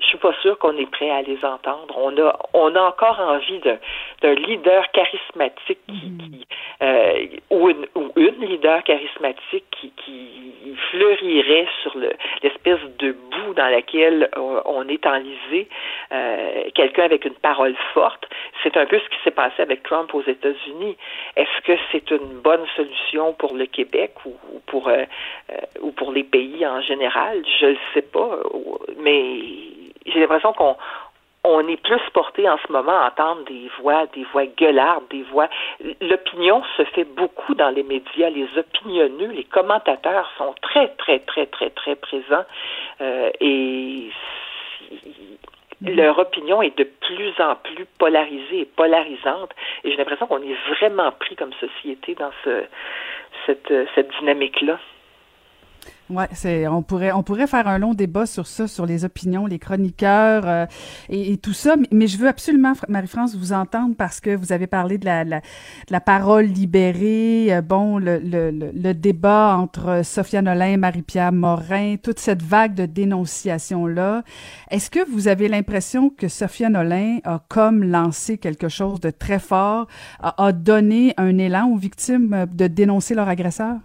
je suis pas sûre qu'on est prêt à les entendre. On a, on a encore envie d'un leader charismatique qui, mm. qui euh, ou, une, ou une leader charismatique qui, qui fleurirait sur l'espèce de boue dans laquelle on, est enlisé. Euh, Quelqu'un avec une parole forte. C'est un peu ce qui s'est passé avec Trump aux États-Unis. Est-ce que c'est une bonne solution pour le Québec ou, ou pour euh, euh ou pour les pays en général? Je ne sais pas, mais j'ai l'impression qu'on on est plus porté en ce moment à entendre des voix, des voix gueulardes, des voix. L'opinion se fait beaucoup dans les médias. Les opinionneux, les commentateurs sont très, très, très, très, très présents euh, et leur opinion est de plus en plus polarisée et polarisante. Et j'ai l'impression qu'on est vraiment pris comme société dans ce, cette, cette dynamique-là. Ouais, c'est on pourrait on pourrait faire un long débat sur ça, sur les opinions, les chroniqueurs euh, et, tout ça. Mais, je veux absolument, Marie-France, vous entendre parce que vous avez parlé de la, la, la parole libérée, euh, bon, le, le, le, débat entre Sophia Nolin, Marie-Pierre Morin, toute cette vague de dénonciation là. Est-ce que vous avez l'impression que Sophia Nolin a comme lancé quelque chose de très fort, a, a donné un élan aux victimes de dénoncer leur agresseur?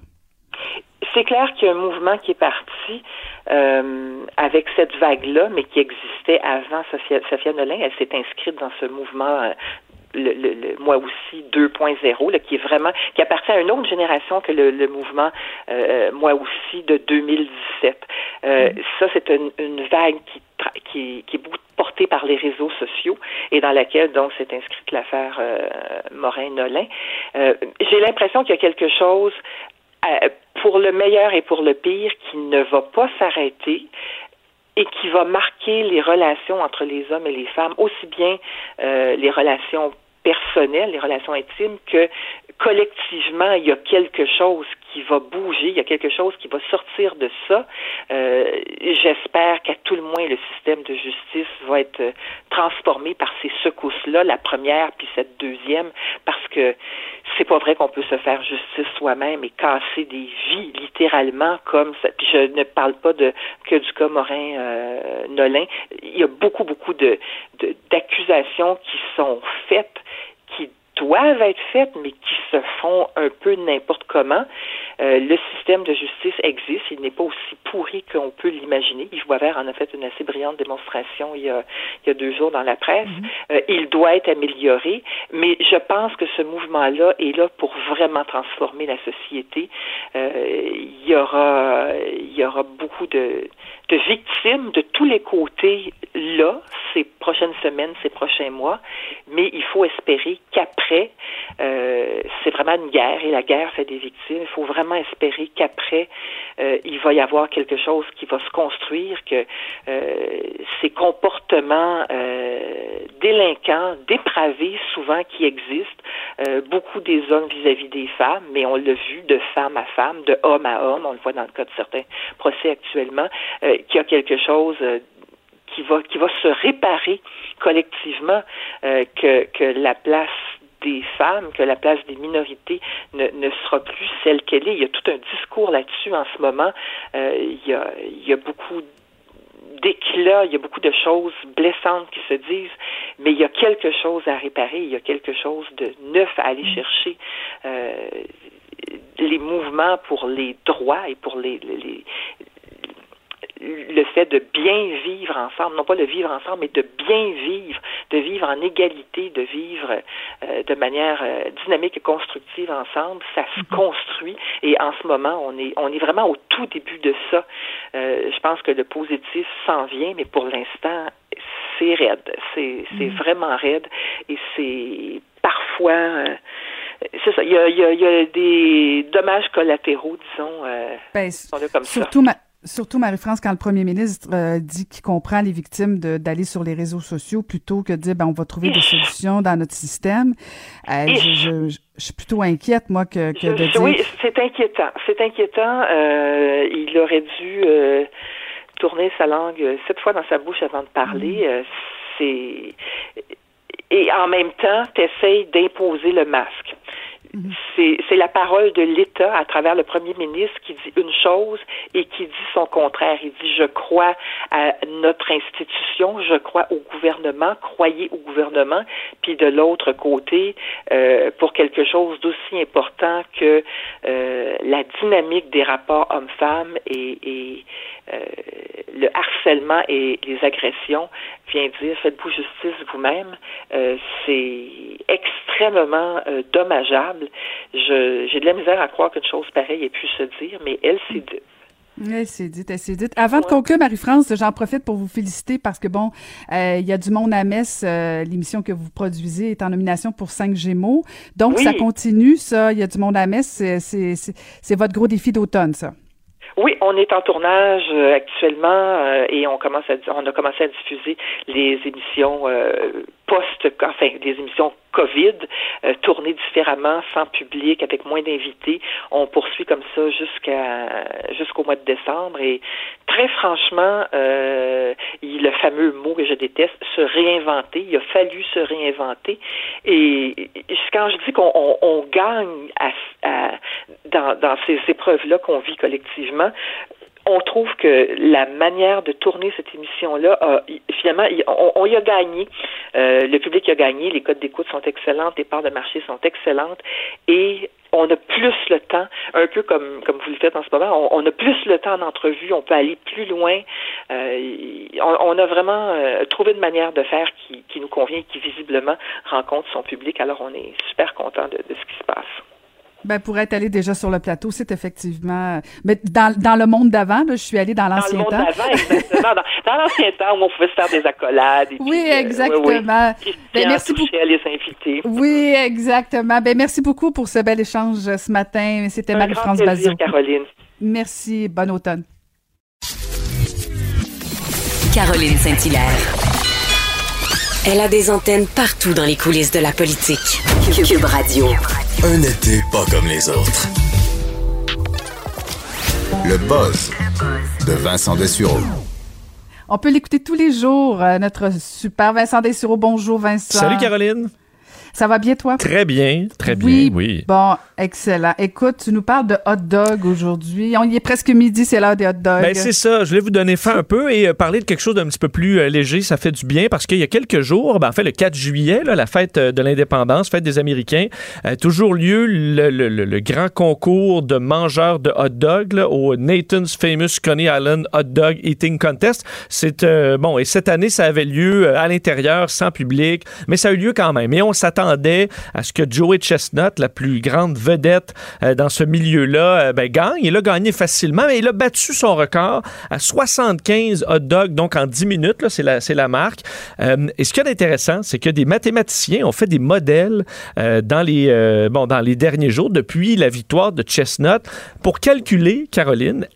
C'est clair qu'il y a un mouvement qui est parti euh, avec cette vague-là, mais qui existait avant Sophia, Sophia Nolin. Elle s'est inscrite dans ce mouvement euh, le, le, le, moi aussi 2.0 là, qui est vraiment qui appartient à une autre génération que le, le mouvement euh, moi aussi de 2017. Euh, mm. Ça c'est une, une, vague qui, qui, qui est beaucoup portée par les réseaux sociaux et dans laquelle donc s'est inscrite l'affaire euh, Morin-Nolin. Euh, J'ai l'impression qu'il y a quelque chose euh, pour le meilleur et pour le pire qui ne va pas s'arrêter et qui va marquer les relations entre les hommes et les femmes, aussi bien euh, les relations personnelles, les relations intimes, que collectivement, il y a quelque chose qui va bouger, il y a quelque chose qui va sortir de ça. Euh, J'espère qu'à tout le moins le système de justice va être euh, transformé par ces secousses-là, la première puis cette deuxième, parce que c'est pas vrai qu'on peut se faire justice soi-même et casser des vies littéralement comme ça. Puis je ne parle pas de que du cas Morin euh, Nolin. Il y a beaucoup beaucoup de d'accusations qui sont faites qui doivent être faites, mais qui se font un peu n'importe comment. Euh, le système de justice existe, il n'est pas aussi pourri qu'on peut l'imaginer. Yves Boisvert en a fait une assez brillante démonstration il y a, il y a deux jours dans la presse. Mm-hmm. euh, il doit être amélioré, mais je pense que ce mouvement-là est là pour vraiment transformer la société. Euh, il y aura, il y aura beaucoup de, de victimes de tous les côtés là, ces prochaines semaines, ces prochains mois, mais il faut espérer qu'après, c'est vraiment une guerre et la guerre fait des victimes. Il faut vraiment espérer qu'après, euh, il va y avoir quelque chose qui va se construire, que euh, ces comportements euh, délinquants, dépravés souvent qui existent, euh, beaucoup des hommes vis-à-vis -vis des femmes, mais on l'a vu de femme à femme, de homme à homme, on le voit dans le cas de certains procès actuellement, euh, qu'il y a quelque chose qui va qui va se réparer collectivement euh, que que la place des femmes, que la place des minorités ne, ne sera plus celle qu'elle est. Il y a tout un discours là-dessus en ce moment. Euh, il, y a, il y a beaucoup d'éclats, il y a beaucoup de choses blessantes qui se disent, mais il y a quelque chose à réparer, il y a quelque chose de neuf à aller chercher. Euh, les mouvements pour les droits et pour les, les, le fait de bien vivre ensemble, non pas le vivre ensemble, mais de bien vivre, de vivre en égalité, de vivre euh, de manière euh, dynamique et constructive ensemble, ça se mm-hmm. construit. Et en ce moment, on est on est vraiment au tout début de ça. Euh, je pense que le positif s'en vient, mais pour l'instant, c'est raide. C'est c'est mm. vraiment raide et c'est parfois euh, c'est ça. Il y, a, il, y a, il y a, des dommages collatéraux, disons, euh, ben, comme surtout ça. Surtout, Marie-France, quand le premier ministre euh, dit qu'il comprend les victimes d'aller sur les réseaux sociaux plutôt que de dire ben, on va trouver des solutions dans notre système, euh, je, je, je, suis plutôt inquiète, moi, que, que de dire... Oui, c'est inquiétant. C'est inquiétant. Euh, il aurait dû euh, tourner sa langue sept fois dans sa bouche avant de parler. Mmh. c'est... Et en même temps, tu d'imposer le masque. C'est la parole de l'État à travers le premier ministre qui dit une chose et qui dit son contraire. Il dit je crois à notre institution, je crois au gouvernement, croyez au gouvernement. Puis de l'autre côté, euh, pour quelque chose d'aussi important que euh, la dynamique des rapports hommes-femmes et, le harcèlement et les agressions, vient dire faites-vous justice vous-même. Euh, c'est extrêmement euh, dommageable. J'ai de la misère à croire qu'une chose pareille ait pu se dire, mais elle s'est dite. Oui, c'est dit, c'est dit. Avant de conclure, Marie-France, j'en profite pour vous féliciter parce que, bon, euh, il y a du monde à Metz. Euh, L'émission que vous produisez est en nomination pour 5 Gémeaux. Donc, oui. ça continue, ça. Il y a du monde à Metz. C'est votre gros défi d'automne, ça. Oui, on est en tournage euh, actuellement euh, et on commence à on a commencé à diffuser les émissions euh, post enfin des émissions Covid, euh, tourner différemment, sans public, avec moins d'invités. On poursuit comme ça jusqu'à jusqu'au mois de décembre. Et très franchement, euh, le fameux mot que je déteste, se réinventer. Il a fallu se réinventer. Et quand je dis qu'on on, on gagne à, à, dans, dans ces épreuves-là qu'on vit collectivement, on trouve que la manière de tourner cette émission-là, finalement, on, y a gagné. Euh, le public a gagné, les codes d'écoute sont excellentes, les parts de marché sont excellentes, et on a plus le temps, un peu comme comme vous le faites en ce moment, on, a plus le temps en entrevue, on peut aller plus loin. Euh, on, a vraiment euh, trouvé une manière de faire qui, qui nous convient, qui visiblement rencontre son public. Alors on est super content de ce qui se passe. Ben, pour être allé déjà sur le plateau, c'est effectivement. Mais dans, dans le monde d'avant, je suis allée dans l'ancien temps. Dans le monde d'avant, exactement. dans, l'ancien temps où on pouvait se faire des accolades. oui, exactement. Euh, oui, oui. Ben, merci beaucoup. les invités. Oui, exactement. Ben, merci beaucoup pour ce bel échange ce matin. C'était Marie-France Bazot. Caroline. Merci. Bon automne. Caroline Saint-Hilaire. Elle a des antennes partout dans les coulisses de la politique. Cube Radio. Un été pas comme les autres. Le buzz de Vincent Dessureau. On peut l'écouter tous les jours, euh, notre super Vincent Dessureau. Bonjour Vincent. Salut Caroline. Ça va bien, toi? Très bien, très bien, oui. oui. Bon, excellent. Écoute, tu nous parles de hot dog aujourd'hui. On y est presque midi, c'est l'heure des hot dogs. Ben, c'est ça. Je voulais vous donner faim un peu et euh, parler de quelque chose d'un petit peu plus euh, léger. Ça fait du bien parce qu'il y a quelques jours, ben, en fait, le 4 juillet, là, la fête euh, de l'indépendance, fête des Américains, a toujours lieu le, le, le, grand concours de mangeurs de hot dog au Nathan's Famous Coney Island Hot Dog Eating Contest. C'est, bon, et cette année, ça avait lieu à l'intérieur, sans public, mais ça a eu lieu quand même. Et on s'attend à ce que Joey Chestnut, la plus grande vedette euh, dans ce milieu-là, euh, ben, gagne. Il a gagné facilement, mais il a battu son record à 75 hot dogs, donc en 10 minutes. C'est la, marque. Euh, et ce qui est intéressant, c'est que des mathématiciens ont fait des modèles dans les derniers jours, depuis la victoire de Chestnut, pour calculer, Caroline,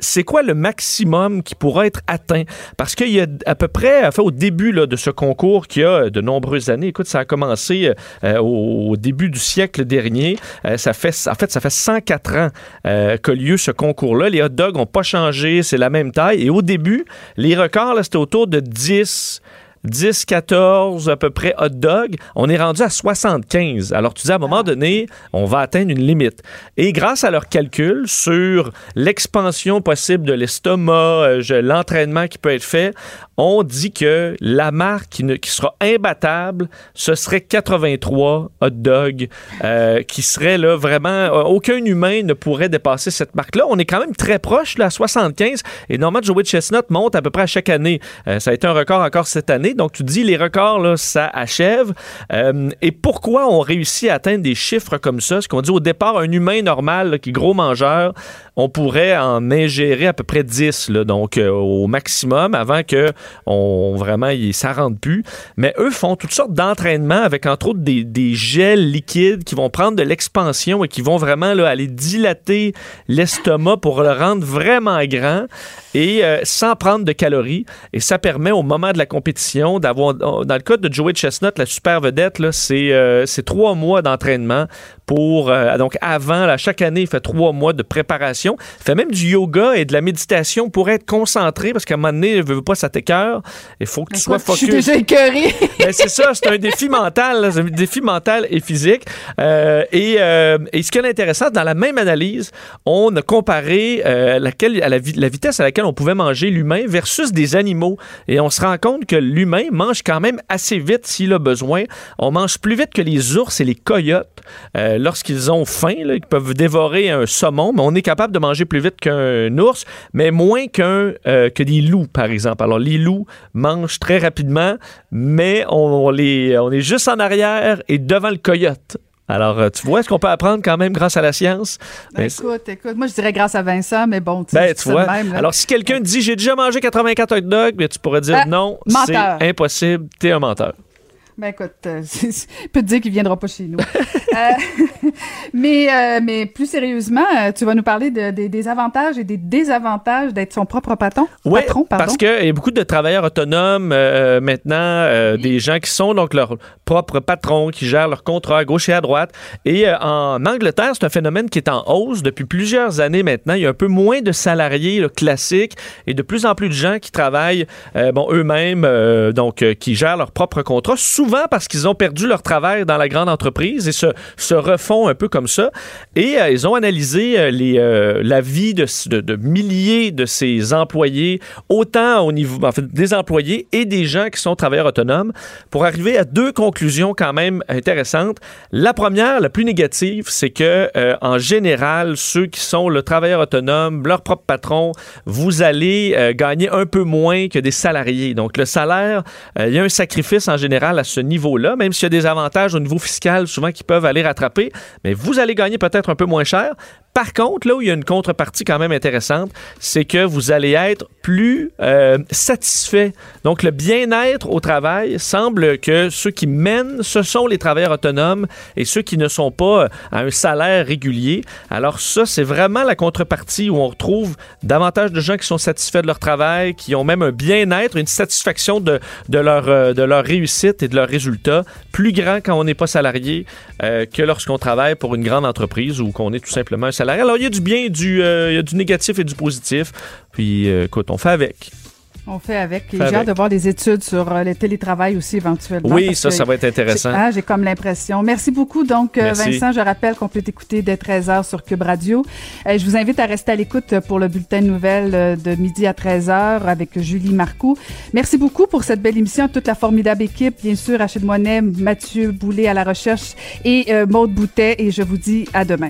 c'est quoi le maximum qui pourra être atteint? Parce qu'il y a à peu près, enfin, au début là, de ce concours qui a de nombreuses années, écoute, ça a commencé euh, au, début du siècle dernier. Euh, ça fait, en fait, ça fait 104 ans euh, qu'a lieu ce concours-là. Les hot dogs n'ont pas changé, c'est la même taille. Et au début, les records, c'était autour de 10, 10, 14 à peu près hot dogs. On est rendu à 75. Alors tu dis à un moment donné, on va atteindre une limite. Et grâce à leurs calculs sur l'expansion possible de l'estomac, euh, l'entraînement qui peut être fait, on dit que la marque qui, sera imbattable, ce serait 83 hot dogs euh, qui serait là vraiment euh, aucun humain ne pourrait dépasser cette marque-là. On est quand même très proche là, à 75 et normalement Joey Chestnut monte à peu près à chaque année. ça a été un record encore cette année donc, tu dis, les records, là, ça achève. Euh, et pourquoi on réussit à atteindre des chiffres comme ça? Ce qu'on dit au départ, un humain normal qui est gros mangeur, on pourrait en ingérer à peu près 10, là, donc euh, au maximum, avant que on, vraiment, ça rentre plus. Mais eux font toutes sortes d'entraînements avec, entre autres, des, gels liquides qui vont prendre de l'expansion et qui vont vraiment là, aller dilater l'estomac pour le rendre vraiment grand et euh, sans prendre de calories. Et ça permet au moment de la compétition d'avoir, dans le cas de Joey Chestnut, la super vedette, c'est, euh, c'est trois mois d'entraînement pour, donc avant, là, chaque année, il fait trois mois de préparation fait même du yoga et de la méditation pour être concentré parce qu'à un moment donné, il veut pas ça t'écœure. Il faut que tu sois focus. Je suis déjà écœuré. Ben, c'est ça, c'est un défi mental, c'est un défi mental et physique. Euh, et, euh, et, ce qui est intéressant, dans la même analyse, on a comparé euh, laquelle, à la, la, vitesse à laquelle on pouvait manger l'humain versus des animaux. Et on se rend compte que l'humain mange quand même assez vite s'il a besoin. On mange plus vite que les ours et les coyotes lorsqu'ils ont faim. Là, ils peuvent dévorer un saumon, mais on est capable de manger plus vite qu'un ours, mais moins qu'un euh, que des loups, par exemple. Alors, les loups mangent très rapidement, mais on, les, on est juste en arrière et devant le coyote. Alors, euh, tu vois, est-ce qu'on peut apprendre quand même grâce à la science? Ben, écoute, écoute, moi je dirais grâce à Vincent, mais bon, tu, ben, tu vois. Alors, si quelqu'un dit j'ai déjà mangé 84 hot dogs, ben, tu pourrais dire ah, non, c'est impossible, t'es un menteur. Ben écoute, euh, je peux te dire qu'il viendra pas chez nous. euh, mais, euh, mais plus sérieusement, euh, tu vas nous parler de, des avantages et des désavantages d'être son propre patron. Oui, patron, parce qu'il y a beaucoup de travailleurs autonomes euh, maintenant, des gens qui sont donc leur propre patron, qui gèrent leur contrat à gauche et à droite. Et en Angleterre, c'est un phénomène qui est en hausse depuis plusieurs années maintenant. Il y a un peu moins de salariés classiques et de plus en plus de gens qui travaillent bon eux-mêmes, donc qui gèrent leur propre contrat. Souvent souvent parce qu'ils ont perdu leur travail dans la grande entreprise et se, se refont un peu comme ça. Et euh, ils ont analysé euh, euh, la vie de, milliers de ces employés, autant au niveau des employés et des gens qui sont travailleurs autonomes, pour arriver à deux conclusions quand même intéressantes. La première, la plus négative, c'est que en général, ceux qui sont le travailleur autonome, leur propre patron, vous allez gagner un peu moins que des salariés. Donc le salaire, il y a un sacrifice en général à niveau-là, même s'il y a des avantages au niveau fiscal souvent qui peuvent aller rattraper, mais vous allez gagner peut-être un peu moins cher. Par contre, là où il y a une contrepartie quand même intéressante, c'est que vous allez être plus euh, satisfait. Donc, le bien-être au travail semble que ceux qui mènent, ce sont les travailleurs autonomes et ceux qui ne sont pas euh, à un salaire régulier. Alors, ça, c'est vraiment la contrepartie où on retrouve davantage de gens qui sont satisfaits de leur travail, qui ont même un bien-être, une satisfaction de, leur, euh, de leur réussite et de leurs résultats plus grand quand on n'est pas salarié que lorsqu'on travaille pour une grande entreprise ou qu'on est tout simplement un Alors, il y a du bien, du, euh, il y a du négatif et du positif. Puis, euh, écoute, on fait avec. On fait avec. J'ai hâte de voir des études sur euh, le télétravail aussi éventuellement. Oui, ça, ça va être intéressant. Ah, J'ai comme l'impression. Merci beaucoup. Donc, Merci. Vincent, je rappelle qu'on peut t'écouter dès 13h sur Cube Radio. Euh, je vous invite à rester à l'écoute pour le bulletin de nouvelles de midi à 13h avec Julie Marcoux. Merci beaucoup pour cette belle émission. Toute la formidable équipe, bien sûr, Achille Moinet, Mathieu Boulet à la recherche et euh, Maude Boutet. Et je vous dis à demain.